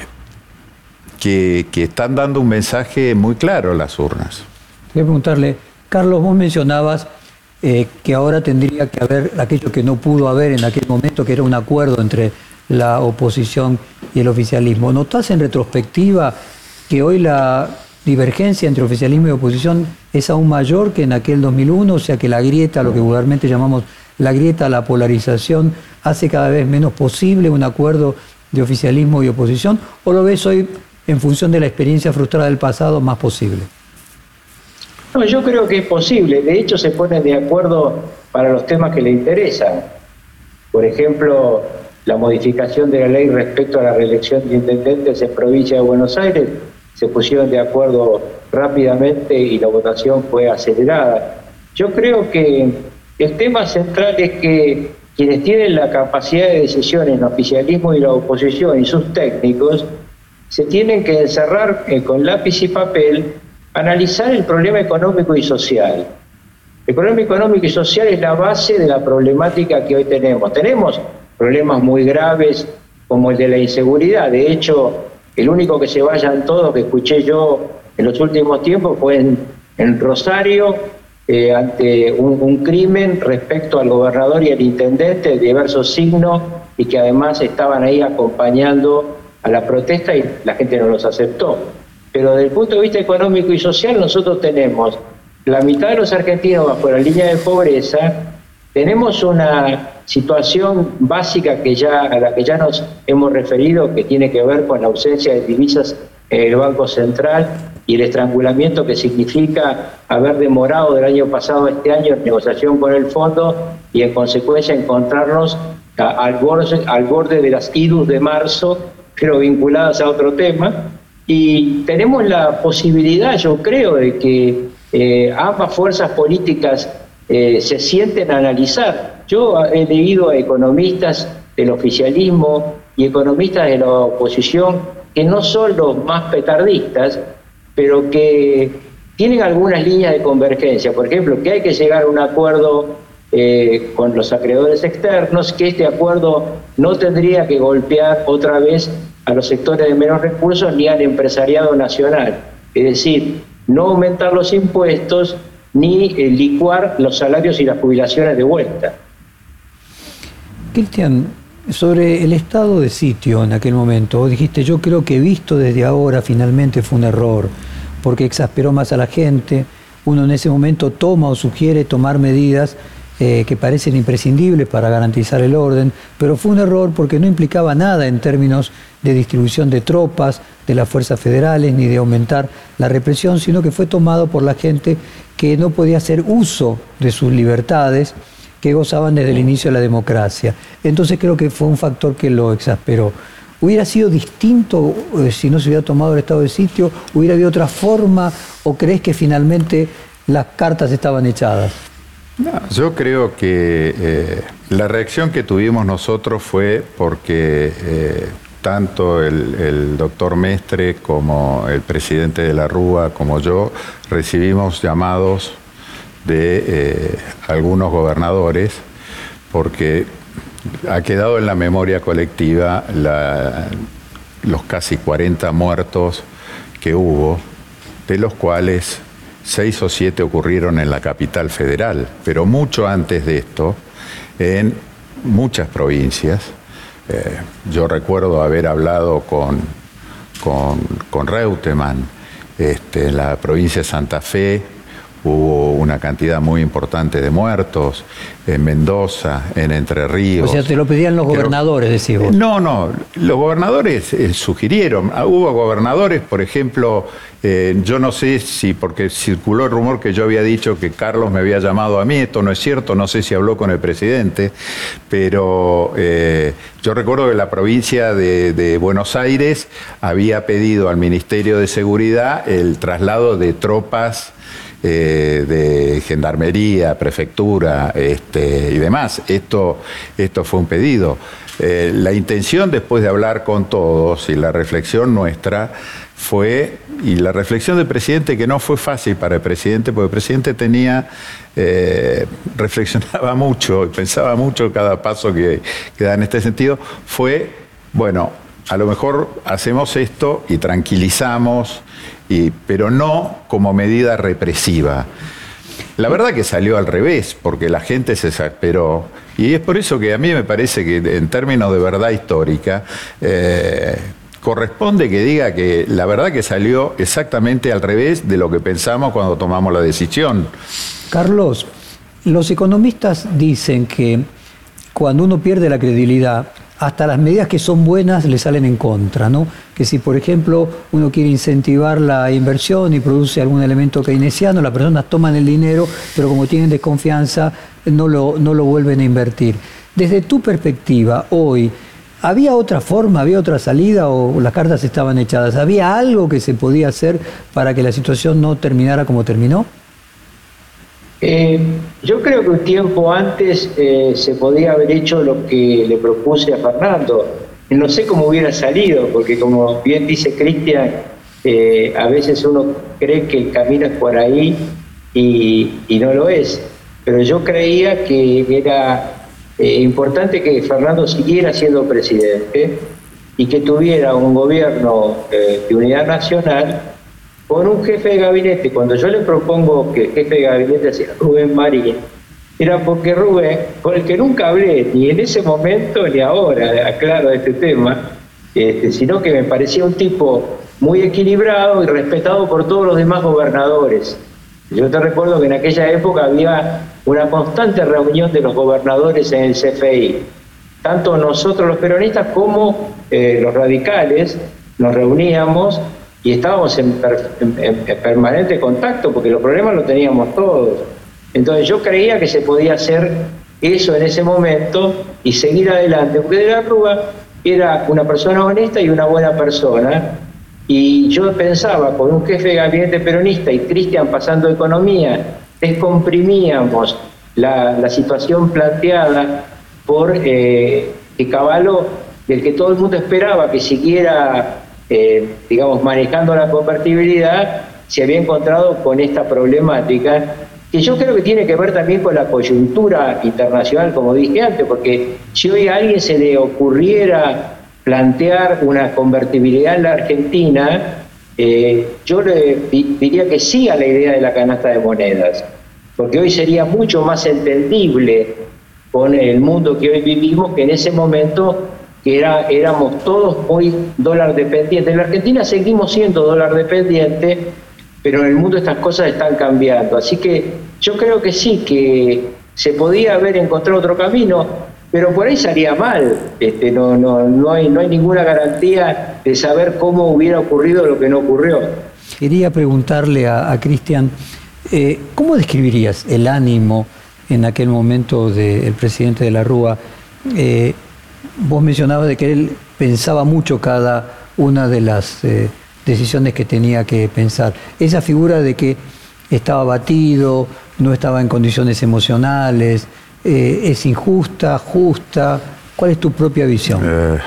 que, están dando un mensaje muy claro las urnas. Quiero preguntarle, Carlos, vos mencionabas eh, que ahora tendría que haber aquello que no pudo haber en aquel momento, que era un acuerdo entre la oposición y el oficialismo. ¿Notas en retrospectiva que hoy la divergencia entre oficialismo y oposición es aún mayor que en aquel 2001? O sea que la grieta, lo que vulgarmente llamamos la grieta, la polarización, hace cada vez menos posible un acuerdo de oficialismo y oposición. ¿O lo ves hoy, en función de la experiencia frustrada del pasado, más posible? No, yo creo que es posible. De hecho, se ponen de acuerdo para los temas que le interesan. Por ejemplo, la modificación de la ley respecto a la reelección de intendentes en provincia de Buenos Aires. Se pusieron de acuerdo rápidamente y la votación fue acelerada. Yo creo que el tema central es que quienes tienen la capacidad de decisión en oficialismo y la oposición y sus técnicos se tienen que encerrar eh, con lápiz y papel analizar el problema económico y social. El problema económico y social es la base de la problemática que hoy tenemos. Tenemos problemas muy graves como el de la inseguridad. De hecho, el único que se vayan todos que escuché yo en los últimos tiempos fue en, Rosario, eh, ante un, un, crimen respecto al gobernador y al intendente de diversos signos y que además estaban ahí acompañando a la protesta y la gente no los aceptó. Pero desde el punto de vista económico y social nosotros tenemos la mitad de los argentinos bajo la línea de pobreza, tenemos una situación básica que ya, a la que ya nos hemos referido, que tiene que ver con la ausencia de divisas en el Banco Central y el estrangulamiento que significa haber demorado del año pasado a este año en negociación con el fondo y en consecuencia encontrarnos al, borde, al borde de las IDUS de marzo, pero vinculadas a otro tema. Y tenemos la posibilidad, yo creo, de que eh, ambas fuerzas políticas eh, se sienten a analizar. Yo he leído a economistas del oficialismo y economistas de la oposición que no son los más petardistas, pero que tienen algunas líneas de convergencia. Por ejemplo, que hay que llegar a un acuerdo eh, con los acreedores externos, que este acuerdo no tendría que golpear otra vez a los sectores de menos recursos ni al empresariado nacional. Es decir, no aumentar los impuestos ni eh, licuar los salarios y las jubilaciones de vuelta. Cristian, sobre el estado de sitio en aquel momento, dijiste, yo creo que visto desde ahora finalmente fue un error, porque exasperó más a la gente, uno en ese momento toma o sugiere tomar medidas eh, que parecen imprescindibles para garantizar el orden, pero fue un error porque no implicaba nada en términos de distribución de tropas, de las fuerzas federales, ni de aumentar la represión, sino que fue tomado por la gente que no podía hacer uso de sus libertades que gozaban desde el inicio de la democracia. Entonces creo que fue un factor que lo exasperó. ¿Hubiera sido distinto eh, si no se hubiera tomado el estado de sitio? ¿Hubiera habido otra forma? ¿O crees que finalmente las cartas estaban echadas? Yo creo que eh, la reacción que tuvimos nosotros fue porque eh, tanto el, doctor Mestre como el presidente de la Rúa como yo recibimos llamados de eh, algunos gobernadores porque ha quedado en la memoria colectiva los casi 40 muertos que hubo, de los cuales seis o siete ocurrieron en la capital federal, pero mucho antes de esto, en muchas provincias. Eh, yo recuerdo haber hablado con, con, Reutemann este, en la provincia de Santa Fe, hubo una cantidad muy importante de muertos, en Mendoza, en Entre Ríos. O sea, te lo pedían los gobernadores, decís vos. No, no, los gobernadores eh, sugirieron, ah, hubo gobernadores, por ejemplo, eh, yo no sé si, porque circuló el rumor que yo había dicho que Carlos me había llamado a mí, esto no es cierto, no sé si habló con el presidente, pero eh, yo recuerdo que la provincia de Buenos Aires había pedido al Ministerio de Seguridad el traslado de tropas eh, de gendarmería, prefectura este, y demás. Esto, esto fue un pedido. Eh, la intención después de hablar con todos y la reflexión nuestra fue, y la reflexión del presidente que no fue fácil para el presidente, porque el presidente tenía, eh, reflexionaba *laughs* mucho y pensaba mucho cada paso que, que da en este sentido, fue, bueno, a lo mejor hacemos esto y tranquilizamos pero no como medida represiva. La verdad que salió al revés, porque la gente se exasperó. Y es por eso que a mí me parece que en términos de verdad histórica, eh, corresponde que diga que la verdad que salió exactamente al revés de lo que pensamos cuando tomamos la decisión. Carlos, los economistas dicen que cuando uno pierde la credibilidad, hasta las medidas que son buenas le salen en contra, ¿no? Que si, por ejemplo, uno quiere incentivar la inversión y produce algún elemento keynesiano, las personas toman el dinero, pero como tienen desconfianza, no lo, no lo vuelven a invertir. Desde tu perspectiva, hoy, ¿había otra forma, había otra salida o las cartas estaban echadas? ¿Había algo que se podía hacer para que la situación no terminara como terminó? Eh, yo creo que un tiempo antes eh, se podía haber hecho lo que le propuse a Fernando. No sé cómo hubiera salido, porque como bien dice Cristian, eh, a veces uno cree que el camino es por ahí y, no lo es. Pero yo creía que era importante que Fernando siguiera siendo presidente y que tuviera un gobierno de unidad nacional con un jefe de gabinete, cuando yo le propongo que el jefe de gabinete sea Rubén Marín, era porque Rubén, con el que nunca hablé, ni en ese momento ni ahora, aclaro este tema, este, sino que me parecía un tipo muy equilibrado y respetado por todos los demás gobernadores. Yo te recuerdo que en aquella época había una constante reunión de los gobernadores en el CFI. Tanto nosotros los peronistas como eh, los radicales nos reuníamos y estábamos en, permanente contacto porque los problemas los teníamos todos. Entonces yo creía que se podía hacer eso en ese momento y seguir adelante, porque de la Rúa era una persona honesta y una buena persona. Y yo pensaba, con un jefe de gabinete peronista y Cristian pasando economía, descomprimíamos la, situación planteada por eh, Caballo, del que todo el mundo esperaba que siguiera eh, digamos, manejando la convertibilidad, se había encontrado con esta problemática que yo creo que tiene que ver también con la coyuntura internacional, como dije antes, porque si hoy a alguien se le ocurriera plantear una convertibilidad en la Argentina, eh, yo le diría que sí a la idea de la canasta de monedas, porque hoy sería mucho más entendible con el mundo que hoy vivimos que en ese momento que era, éramos todos muy dólar dependientes. En la Argentina seguimos siendo dólar dependientes, pero en el mundo estas cosas están cambiando. Así que yo creo que sí, que se podía haber encontrado otro camino, pero por ahí salía mal. Este, no, no, no, hay, no hay ninguna garantía de saber cómo hubiera ocurrido lo que no ocurrió. Quería preguntarle a, Cristian, eh, ¿cómo describirías el ánimo en aquel momento del presidente de la Rúa? Eh, Vos mencionabas de que él pensaba mucho cada una de las eh, decisiones que tenía que pensar. Esa figura de que estaba batido, no estaba en condiciones emocionales, eh, es injusta, justa. ¿Cuál es tu propia visión? Eh,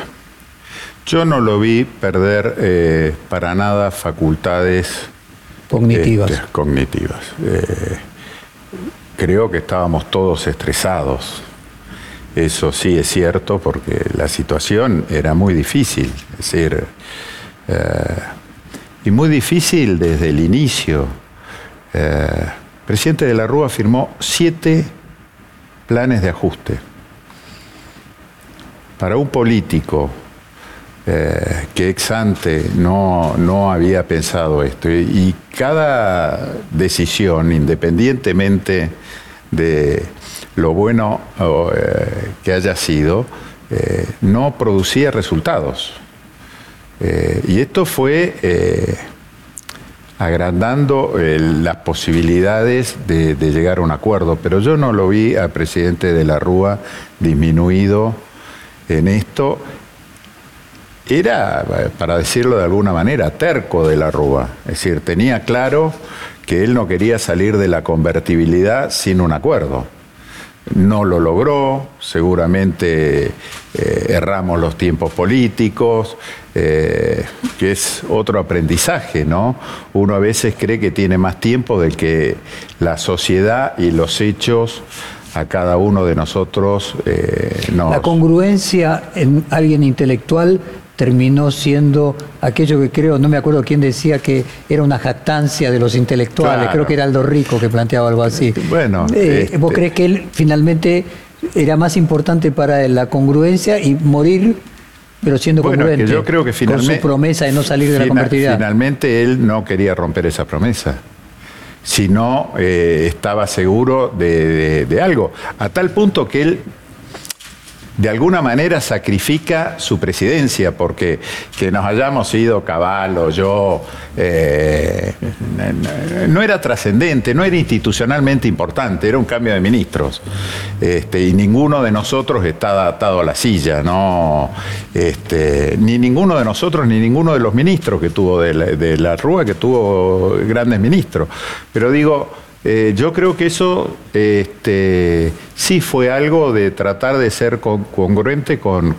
yo no lo vi perder para nada facultades cognitivas. Este, cognitivas. creo que estábamos todos estresados eso sí es cierto porque la situación era muy difícil, es decir, eh, y muy difícil desde el inicio. eh, el presidente de la Rúa firmó siete planes de ajuste. Para un político eh, que ex ante no, no había pensado esto, y, cada decisión, independientemente de lo bueno eh, que haya sido, no producía resultados. y esto fue agrandando eh, las posibilidades de, llegar a un acuerdo, pero yo no lo vi al presidente de la Rúa disminuido en esto. Era, para decirlo de alguna manera, terco de la Rúa, es decir, tenía claro que él no quería salir de la convertibilidad sin un acuerdo. No lo logró, seguramente eh, erramos los tiempos políticos, eh, que es otro aprendizaje, ¿no? Uno a veces cree que tiene más tiempo del que la sociedad y los hechos a cada uno de nosotros eh, nos... La congruencia en alguien intelectual terminó siendo aquello que creo, no me acuerdo quién decía que era una jactancia de los intelectuales, creo que era Aldo Rico que planteaba algo así. Bueno, eh, ¿vos este crees que él finalmente era más importante para él la congruencia y morir pero siendo congruente yo creo que finalmente, con su promesa de no salir de la convertibilidad. Finalmente él no quería romper esa promesa, sino eh, estaba seguro de, algo, a tal punto que él de alguna manera sacrifica su presidencia, porque que nos hayamos ido Caballo, yo, eh, no era trascendente, no era institucionalmente importante, era un cambio de ministros. Este, y ninguno de nosotros está atado a la silla, ¿no? Este, ni ninguno de nosotros, ni ninguno de los ministros que tuvo de la, de la Rúa, que tuvo grandes ministros. Pero digo, eh, yo creo que eso este, sí fue algo de tratar de ser congruente con,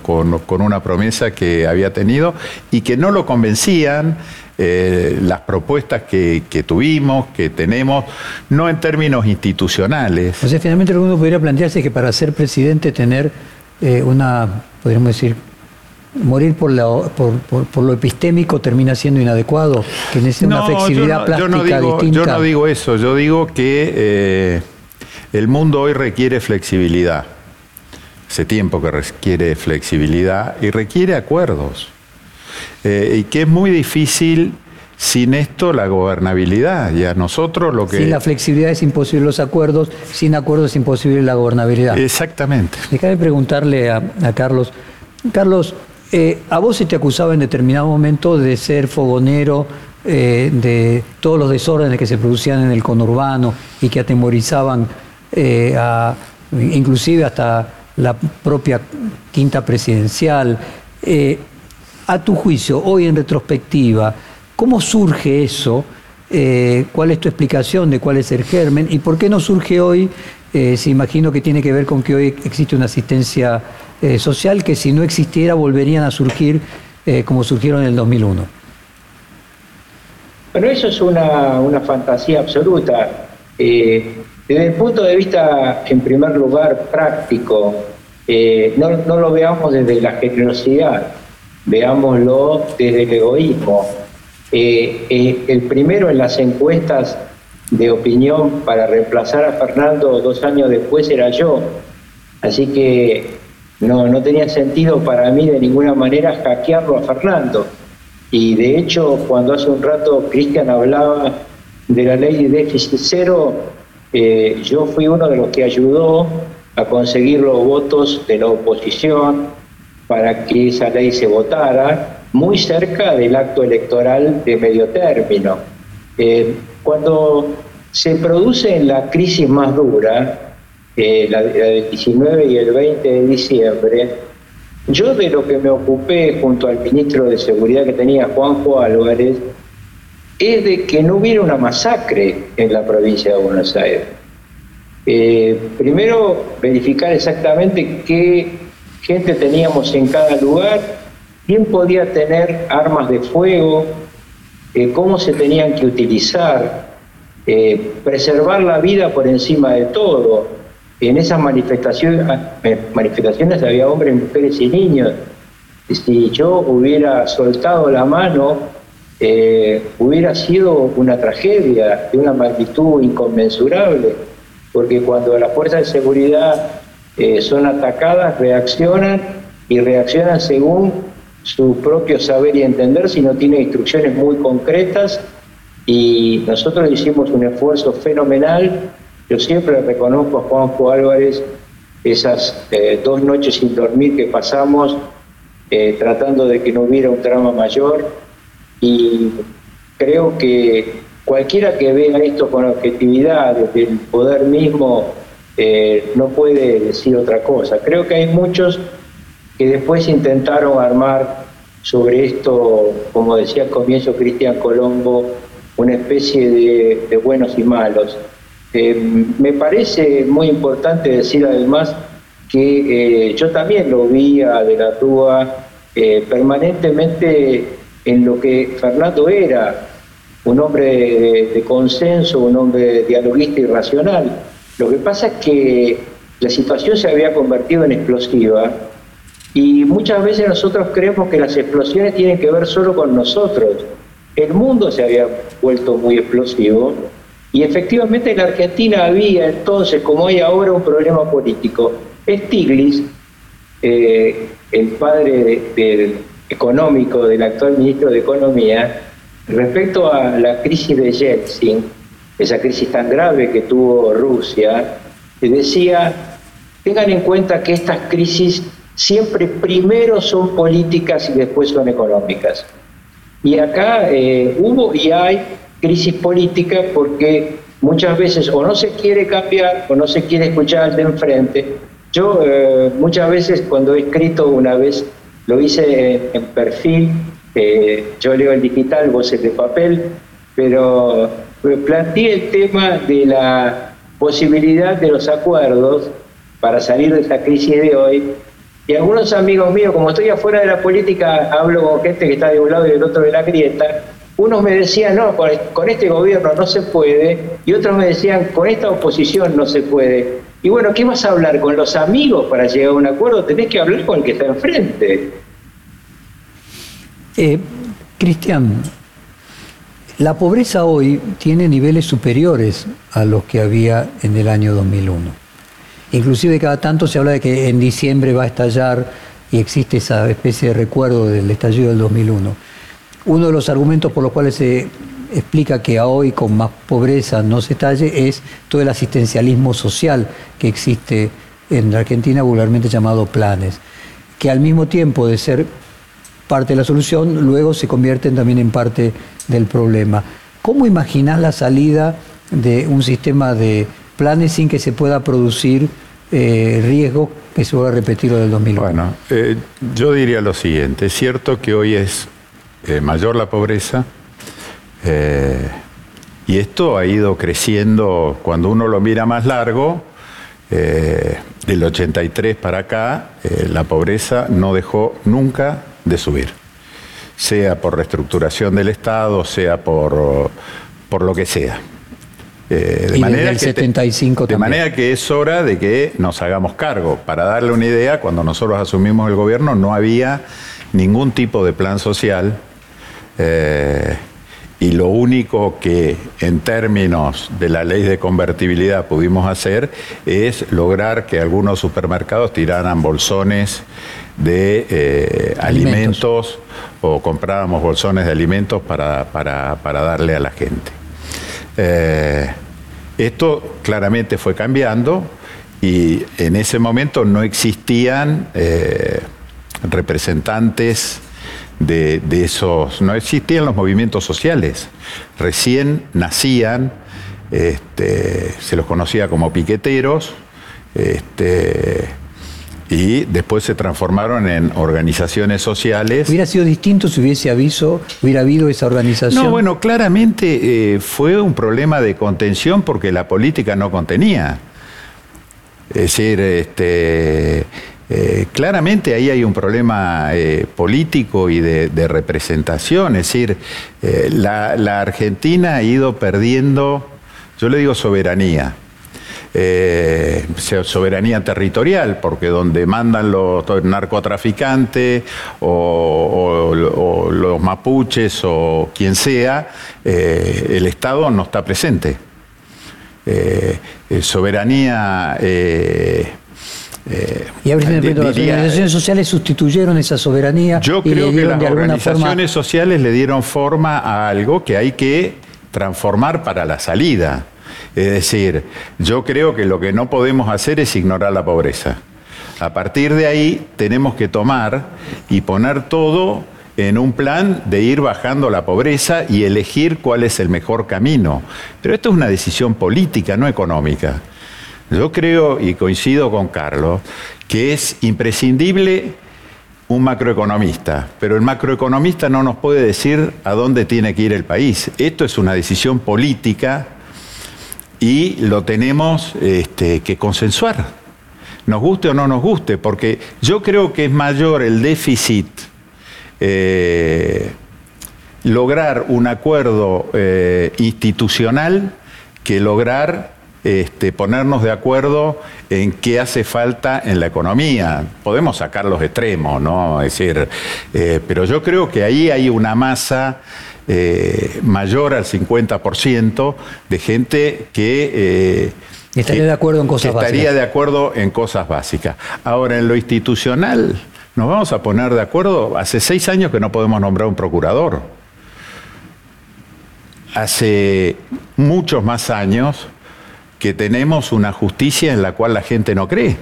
una promesa que había tenido y que no lo convencían eh, las propuestas que, tuvimos, que tenemos, no en términos institucionales. O sea, finalmente lo que uno podría plantearse que para ser presidente tener eh, una, podríamos decir, morir por, por, lo epistémico termina siendo inadecuado, que necesita una flexibilidad plástica distinta. Yo no digo eso, yo digo que eh, el mundo hoy requiere flexibilidad. Hace tiempo que requiere flexibilidad y requiere acuerdos. Eh, y que es muy difícil sin esto la gobernabilidad. Y a nosotros lo que. Sin la flexibilidad es imposible los acuerdos, sin acuerdos es imposible la gobernabilidad. Exactamente. Déjame preguntarle a Carlos. Carlos, eh, a vos se te acusaba en determinado momento de ser fogonero eh, de todos los desórdenes que se producían en el conurbano y que atemorizaban eh, inclusive hasta la propia quinta presidencial. a tu juicio, hoy en retrospectiva, ¿cómo surge eso? ¿Cuál es tu explicación de cuál es el germen? ¿Y por qué no surge hoy? Si imagino que tiene que ver con que hoy existe una asistencia eh, social que si no existiera volverían a surgir eh, como surgieron en el 2001. Bueno, eso es una, una fantasía absoluta. Eh, desde el punto de vista, en primer lugar, práctico, no, no, lo veamos desde la generosidad, veámoslo desde el egoísmo. el primero en las encuestas de opinión para reemplazar a Fernando dos años después era yo. Así que no, no tenía sentido para mí de ninguna manera hackearlo a Fernando. Y de hecho, cuando hace un rato Cristian hablaba de la ley de déficit cero, eh, yo fui uno de los que ayudó a conseguir los votos de la oposición para que esa ley se votara muy cerca del acto electoral de medio término. Eh, cuando se produce la crisis más dura, la, del 19 y el 20 de diciembre, yo de lo que me ocupé junto al ministro de Seguridad que tenía, Juanjo Álvarez, es de que no hubiera una masacre en la provincia de Buenos Aires. Eh, primero, verificar exactamente qué gente teníamos en cada lugar, quién podía tener armas de fuego, eh, cómo se tenían que utilizar, eh, preservar la vida por encima de todo en esas manifestaciones, eh, manifestaciones había hombres, mujeres y niños. Si yo hubiera soltado la mano hubiera sido una tragedia de una magnitud inconmensurable, porque cuando las fuerzas de seguridad son atacadas, reaccionan y reaccionan según su propio saber y entender, si no tiene instrucciones muy concretas. Y nosotros hicimos un esfuerzo fenomenal. Yo siempre reconozco a Juanjo Álvarez esas eh, dos noches sin dormir que pasamos tratando de que no hubiera un drama mayor y creo que cualquiera que vea esto con objetividad, desde el poder mismo, eh, no puede decir otra cosa. Creo que hay muchos que después intentaron armar sobre esto, como decía al comienzo Cristian Colombo, una especie de, buenos y malos. Eh, me parece muy importante decir además que eh, yo también lo vi a De la Rúa permanentemente en lo que Fernando era, un hombre de, consenso, un hombre dialoguista y racional. Lo que pasa es que la situación se había convertido en explosiva y muchas veces nosotros creemos que las explosiones tienen que ver solo con nosotros. El mundo se había vuelto muy explosivo y efectivamente en Argentina había entonces, como hay ahora, un problema político. Stiglitz, eh, el padre económico del actual ministro de Economía respecto a la crisis de Yeltsin, esa crisis tan grave que tuvo Rusia, decía, tengan en cuenta que estas crisis siempre primero son políticas y después son económicas. Y acá eh, hubo y hay crisis política porque muchas veces o no se quiere cambiar o no se quiere escuchar al de enfrente. Yo eh, muchas veces cuando he escrito una vez lo hice en perfil, yo leo el digital, vos el de papel, pero planteé el tema de la posibilidad de los acuerdos para salir de esta crisis de hoy. Y algunos amigos míos, como estoy afuera de la política, hablo con gente que está de un lado y del otro de la grieta, unos me decían, no, con este gobierno no se puede, y otros me decían, con esta oposición no se puede. Y bueno, ¿qué vas a hablar con los amigos para llegar a un acuerdo? Tenés que hablar con el que está enfrente. Eh, Cristian, la pobreza hoy tiene niveles superiores a los que había en el año 2001. Inclusive cada tanto se habla de que en diciembre va a estallar y existe esa especie de recuerdo del estallido del 2001. Uno de los argumentos por los cuales se explica que hoy con más pobreza no se estalle es todo el asistencialismo social que existe en la Argentina, vulgarmente llamado planes, que al mismo tiempo de ser parte de la solución, luego se convierten también en parte del problema. ¿Cómo imaginas la salida de un sistema de planes sin que se pueda producir eh, riesgo que se vuelva a repetir lo del 2001? Bueno, eh, yo diría lo siguiente, es cierto que hoy es eh, mayor la pobreza, eh, y esto ha ido creciendo, cuando uno lo mira más largo, del 83 para acá, la pobreza no dejó nunca de subir, sea por reestructuración del Estado, sea por, por lo que sea. De, manera que 75 de manera que es hora de que nos hagamos cargo. Para darle una idea, cuando nosotros asumimos el gobierno no había ningún tipo de plan social y lo único que en términos de la ley de convertibilidad pudimos hacer es lograr que algunos supermercados tiraran bolsones de eh, alimentos. o comprábamos bolsones de alimentos para, darle a la gente. Eh, esto claramente fue cambiando y en ese momento no existían eh, representantes de, esos, no existían los movimientos sociales, recién nacían, este, se los conocía como piqueteros, este, y después se transformaron en organizaciones sociales. ¿Hubiera sido distinto si hubiese aviso, hubiera habido esa organización? No, bueno, claramente eh, fue un problema de contención porque la política no contenía. Es decir, este, eh, claramente ahí hay un problema eh, político y de, representación, es decir, la, Argentina ha ido perdiendo, yo le digo soberanía. Eh, soberanía territorial, porque donde mandan los narcotraficantes o, los mapuches o quien sea, eh, el Estado no está presente. Eh, soberanía eh, y las organizaciones sociales sustituyeron esa soberanía. Yo creo que las organizaciones sociales le dieron forma a algo que hay que transformar para la salida. Es decir, yo creo que lo que no podemos hacer es ignorar la pobreza. A partir de ahí tenemos que tomar y poner todo en un plan de ir bajando la pobreza y elegir cuál es el mejor camino. Pero esto es una decisión política, no económica. Yo creo y coincido con Carlos que es imprescindible un macroeconomista, pero el macroeconomista no nos puede decir a dónde tiene que ir el país. Esto es una decisión política y lo tenemos este, que consensuar, nos guste o no nos guste, porque yo creo que es mayor el déficit eh, lograr un acuerdo eh, institucional que lograr este, ponernos de acuerdo en qué hace falta en la economía. Podemos sacar los extremos, ¿no? Es decir, eh, pero yo creo que ahí hay una masa eh, mayor al 50% de gente que... Eh, estaría de acuerdo en cosas básicas. Estaría de acuerdo en cosas básicas. Ahora, en lo institucional, nos vamos a poner de acuerdo. Hace seis años que no podemos nombrar un procurador. Hace muchos más años que tenemos una justicia en la cual la gente no cree.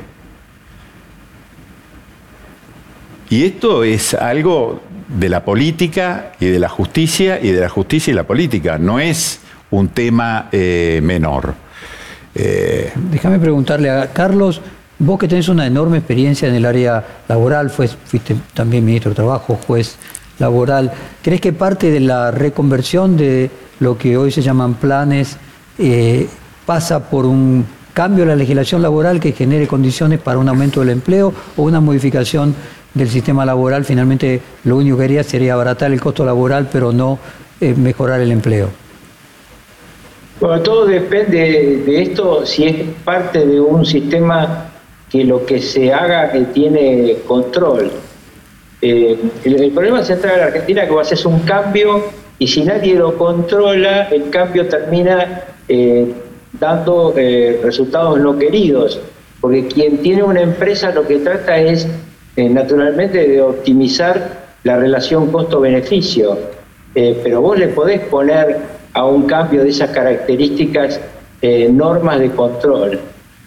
Y esto es algo de la política y de la justicia y de la justicia y la política, no es un tema eh, menor. Eh, Déjame preguntarle a Carlos, vos que tenés una enorme experiencia en el área laboral, fuiste también ministro de Trabajo, juez laboral, ¿crees que parte de la reconversión de lo que hoy se llaman planes eh, pasa por un cambio en la legislación laboral que genere condiciones para un aumento del empleo o una modificación del sistema laboral. Finalmente, lo único que haría sería abaratar el costo laboral, pero no eh, mejorar el empleo. Bueno, todo depende de esto, si es parte de un sistema que lo que se haga que tiene control. Eh, el, problema central de la Argentina es que vos haces un cambio y si nadie lo controla, el cambio termina eh, dando resultados no queridos, porque quien tiene una empresa lo que trata es eh, naturalmente de optimizar la relación costo-beneficio, eh, pero vos le podés poner a un cambio de esas características normas de control.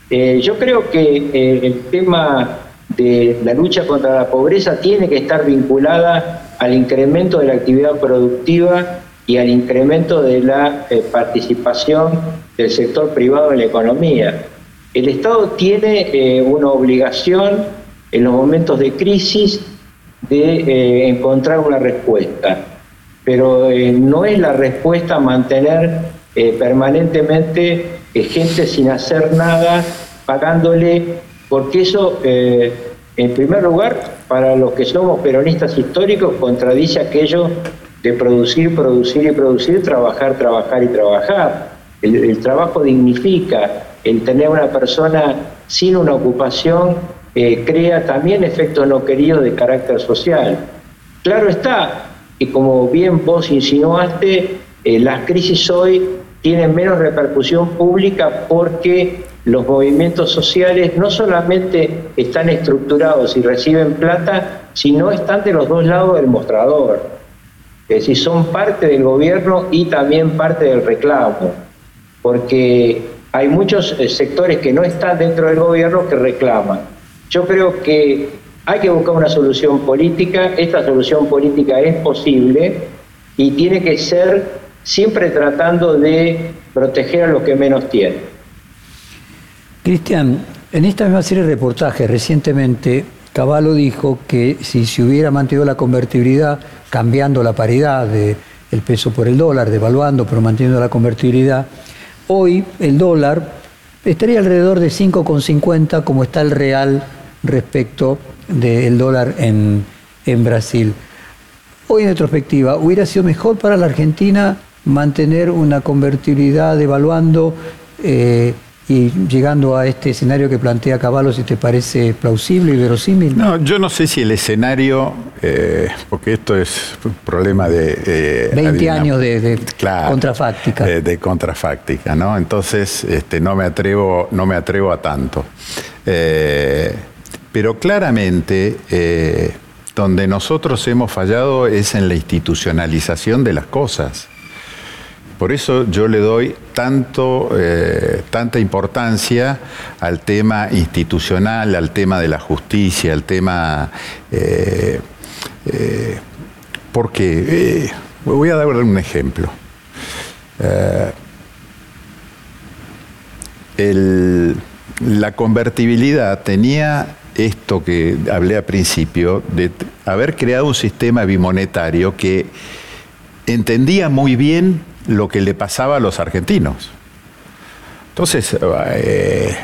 yo creo que el tema de la lucha contra la pobreza tiene que estar vinculada al incremento de la actividad productiva y al incremento de la participación del sector privado en la economía. El Estado tiene eh, una obligación en los momentos de crisis de eh, encontrar una respuesta, pero eh, no es la respuesta mantener permanentemente gente sin hacer nada, pagándole, porque eso, en primer lugar, para los que somos peronistas históricos, contradice aquello de producir, producir y producir, trabajar, trabajar y trabajar. El, trabajo dignifica, el tener una persona sin una ocupación eh, crea también efectos no queridos de carácter social. Claro está que como bien vos insinuaste, eh, las crisis hoy tienen menos repercusión pública porque los movimientos sociales no solamente están estructurados y reciben plata, sino están de los dos lados del mostrador. Es decir, son parte del gobierno y también parte del reclamo porque hay muchos eh, sectores que no están dentro del gobierno que reclaman. Yo creo que hay que buscar una solución política, esta solución política es posible y tiene que ser siempre tratando de proteger a los que menos tienen. Cristian, en esta misma serie de reportajes recientemente, Caballo dijo que si se hubiera mantenido la convertibilidad, cambiando la paridad del peso por el dólar, devaluando, pero manteniendo la convertibilidad, Hoy el dólar estaría alrededor de 5,50 como está el real respecto del dólar en, Brasil. Hoy en retrospectiva, ¿hubiera sido mejor para la Argentina mantener una convertibilidad devaluando eh, y llegando a este escenario que plantea Caballo, si te parece plausible y verosímil. No, yo no sé si el escenario, eh, porque esto es un problema de... 20 eh, años de, contrafáctica. De, contrafáctica, ¿no? Entonces, este, no, me atrevo, no me atrevo a tanto. Eh, pero claramente, donde nosotros hemos fallado es en la institucionalización de las cosas. Por eso yo le doy tanto, eh, tanta importancia al tema institucional, al tema de la justicia, al tema... Eh, eh, porque voy a dar un ejemplo. la convertibilidad tenía esto que hablé al principio, de haber creado un sistema bimonetario que entendía muy bien lo que le pasaba a los argentinos. Entonces, eh,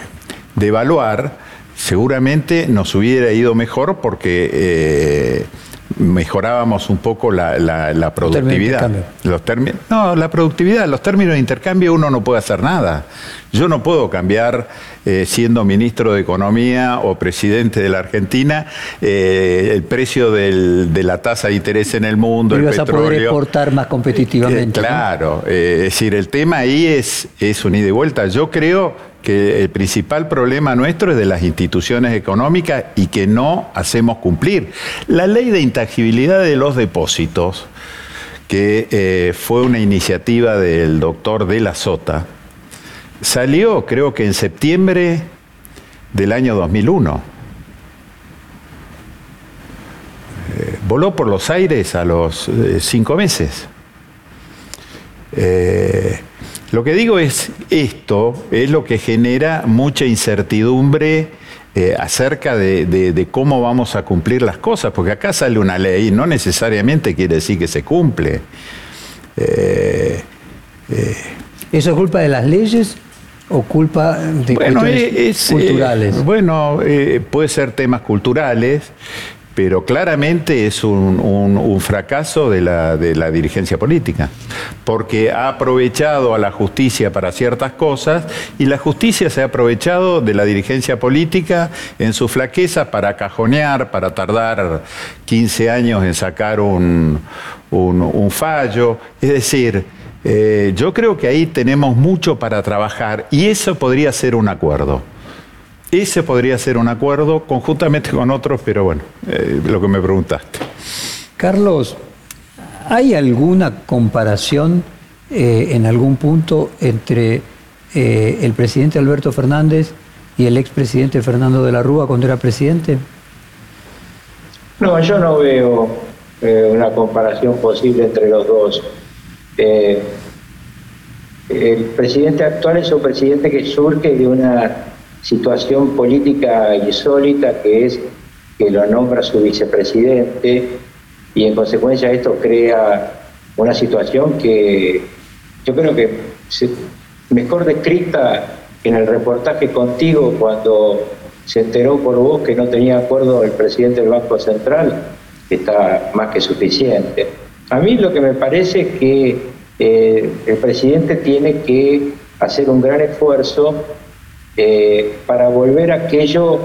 devaluar seguramente nos hubiera ido mejor porque eh, mejorábamos un poco la, productividad. Los términos, no, la productividad, los términos de intercambio uno no puede hacer nada. Yo no puedo cambiar, eh, siendo ministro de Economía o presidente de la Argentina, eh, el precio de la tasa de interés en el mundo, el vas a poder exportar más competitivamente. Eh, claro, es decir, el tema ahí es, es un ida y vuelta. Yo creo que el principal problema nuestro es de las instituciones económicas y que no hacemos cumplir. La ley de intangibilidad de los depósitos, que eh, fue una iniciativa del doctor De la Sota, salió creo que en septiembre del año 2001. Eh, voló por los aires a los eh, cinco meses. Lo que digo es, esto es lo que genera mucha incertidumbre eh, acerca de, cómo vamos a cumplir las cosas, porque acá sale una ley, no necesariamente quiere decir que se cumple. Eh, eh, ¿Eso es culpa de las leyes o culpa de bueno, culturales? bueno, puede ser temas culturales, pero claramente es un, fracaso de la, dirigencia política, porque ha aprovechado a la justicia para ciertas cosas y la justicia se ha aprovechado de la dirigencia política en su flaqueza para cajonear, para tardar 15 años en sacar un, fallo. Es decir, eh, yo creo que ahí tenemos mucho para trabajar y eso podría ser un acuerdo. Ese podría ser un acuerdo conjuntamente con otros, pero bueno, eh, lo que me preguntaste. Carlos, ¿hay alguna comparación eh, en algún punto entre eh, el presidente Alberto Fernández y el expresidente Fernando de la Rúa cuando era presidente? No, yo no veo una comparación posible entre los dos. el presidente actual es un presidente que surge de una situación política insólita que es que lo nombra su vicepresidente y en consecuencia esto crea una situación que yo creo que mejor descrita en el reportaje contigo cuando se enteró por vos que no tenía acuerdo el presidente del Banco Central, está más que suficiente. A mí lo que me parece es que eh, el presidente tiene que hacer un gran esfuerzo eh, para volver a aquello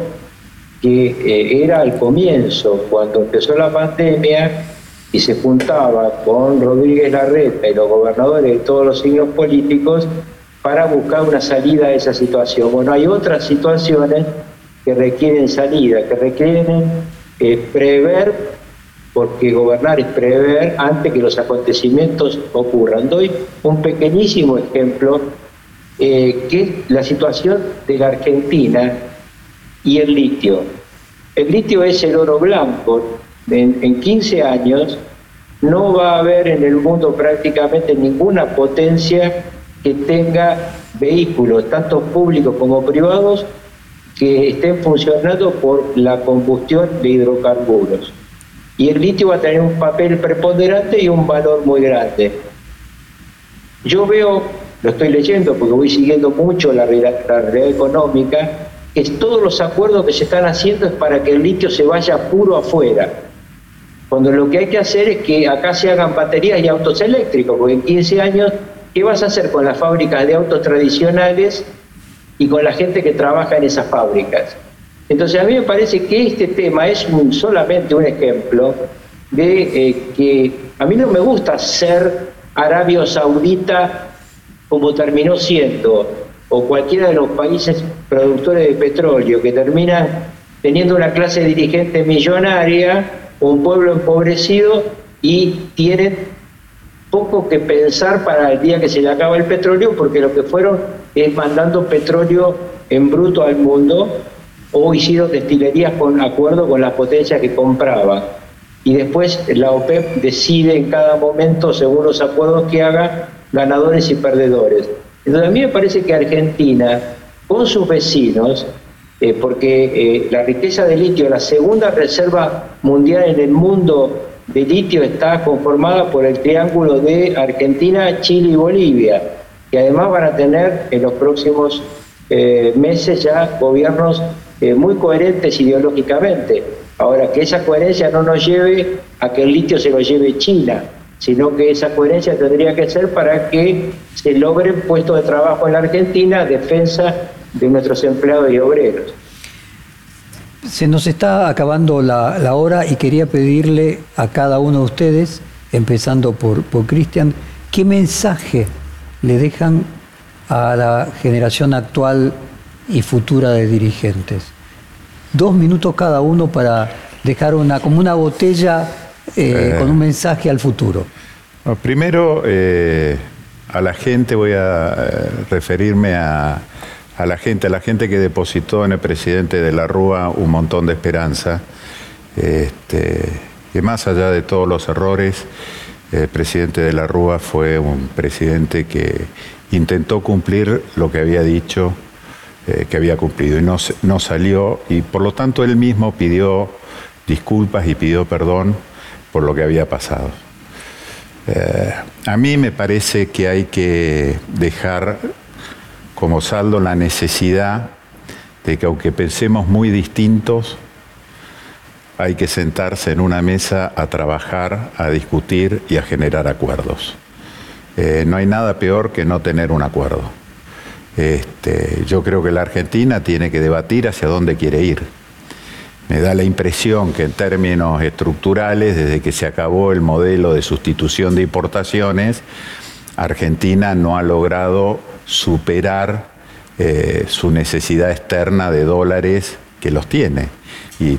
que eh, era al comienzo, cuando empezó la pandemia y se juntaba con Rodríguez Larreta y los gobernadores de todos los signos políticos para buscar una salida a esa situación. Bueno, hay otras situaciones que requieren salida, que requieren eh, prever, porque gobernar es prever antes que los acontecimientos ocurran. Doy un pequeñísimo ejemplo eh, que la situación de la Argentina y el litio. El litio es el oro blanco. En, 15 años no va a haber en el mundo prácticamente ninguna potencia que tenga vehículos, tanto públicos como privados, que estén funcionando por la combustión de hidrocarburos. Y el litio va a tener un papel preponderante y un valor muy grande. Yo veo lo estoy leyendo porque voy siguiendo mucho la, realidad económica, que todos los acuerdos que se están haciendo es para que el litio se vaya puro afuera. Cuando lo que hay que hacer es que acá se hagan baterías y autos eléctricos, porque en 15 años, ¿qué vas a hacer con las fábricas de autos tradicionales y con la gente que trabaja en esas fábricas. Entonces a mí me parece que este tema es solamente un ejemplo de eh, que a mí no me gusta ser Arabia Saudita como terminó siendo, o cualquiera de los países productores de petróleo, que terminan teniendo una clase dirigente millonaria, un pueblo empobrecido y tienen poco que pensar para el día que se le acaba el petróleo, porque lo que fueron es mandando petróleo en bruto al mundo o hicieron destilerías con acuerdo con las potencias que compraban. Y después la OPEP decide en cada momento, según los acuerdos que haga, ganadores y perdedores. Entonces a mí me parece que Argentina, con sus vecinos, eh, porque eh, la riqueza de litio, la segunda reserva mundial en el mundo de litio está conformada por el triángulo de Argentina, Chile y Bolivia, que además van a tener en los próximos eh, meses ya gobiernos muy coherentes ideológicamente. Ahora, que esa coherencia no nos lleve a que el litio se lo lleve China, sino que esa coherencia tendría que ser para que se logren puestos de trabajo en la Argentina, defensa de nuestros empleados y obreros. Se nos está acabando la, hora y quería pedirle a cada uno de ustedes, empezando por, por Cristian, ¿qué mensaje le dejan a la generación actual y futura de dirigentes? Dos minutos cada uno para dejar una, como una botella eh, con un mensaje al futuro. primero, eh, a la gente voy a eh, referirme a a la gente, a la gente que depositó en el presidente de la Rúa un montón de esperanza, este, que más allá de todos los errores, el presidente de la Rúa fue un presidente que intentó cumplir lo que había dicho eh, que había cumplido y no, no salió y por lo tanto él mismo pidió disculpas y pidió perdón por lo que había pasado. Eh, a mí me parece que hay que dejar como saldo la necesidad de que aunque pensemos muy distintos, hay que sentarse en una mesa a trabajar, a discutir y a generar acuerdos. Eh, no hay nada peor que no tener un acuerdo. Este, yo creo que la Argentina tiene que debatir hacia dónde quiere ir. Me da la impresión que en términos estructurales, desde que se acabó el modelo de sustitución de importaciones, Argentina no ha logrado superar eh, su necesidad externa de dólares que los tiene. Y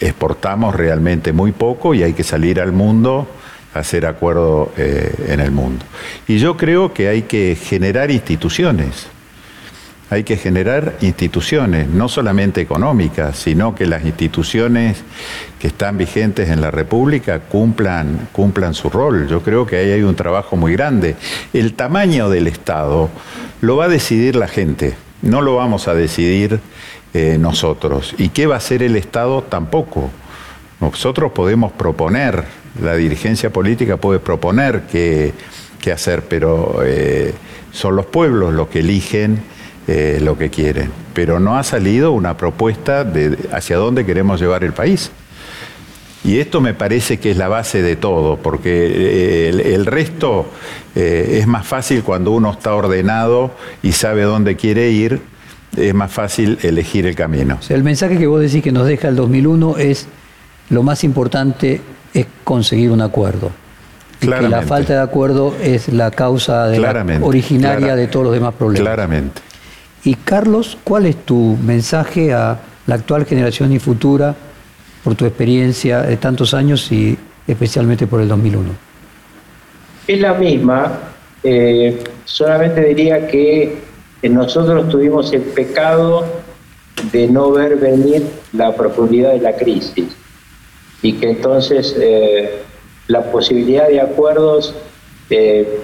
exportamos realmente muy poco y hay que salir al mundo a hacer acuerdo eh, en el mundo. Y yo creo que hay que generar instituciones. Hay que generar instituciones, no solamente económicas, sino que las instituciones que están vigentes en la República cumplan, su rol. Yo creo que ahí hay un trabajo muy grande. El tamaño del Estado lo va a decidir la gente, no lo vamos a decidir eh, nosotros. ¿Y qué va a hacer el Estado? Tampoco. Nosotros podemos proponer, la dirigencia política puede proponer qué, hacer, pero eh, son los pueblos los que eligen eh, lo que quieren. Pero no ha salido una propuesta de hacia dónde queremos llevar el país. Y esto me parece que es la base de todo, porque eh, el, resto eh, es más fácil cuando uno está ordenado y sabe dónde quiere ir, es más fácil elegir el camino. el mensaje que vos decís que nos deja el 2001 es lo más importante es conseguir un acuerdo. Y que la falta de acuerdo es la causa originaria de todos los demás problemas. Claramente. Y Carlos, ¿cuál es tu mensaje a la actual generación y futura? por tu experiencia de tantos años y especialmente por el 2001? Es la misma, eh, solamente diría que nosotros tuvimos el pecado de no ver venir la profundidad de la crisis y que entonces eh, la posibilidad de acuerdos eh,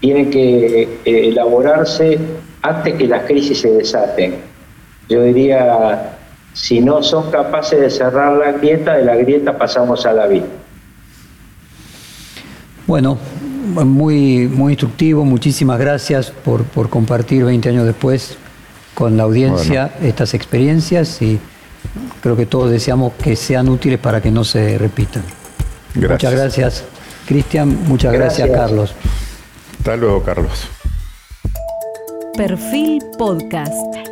tiene que elaborarse antes que las crisis se desaten. Yo diría si no son capaces de cerrar la grieta, de la grieta pasamos a la vida. Bueno, muy, muy instructivo, muchísimas gracias por, compartir 20 años después con la audiencia estas experiencias y creo que todos deseamos que sean útiles para que no se repitan. Muchas gracias, Cristian, muchas gracias, Carlos. Hasta luego, Carlos. Perfil Podcast.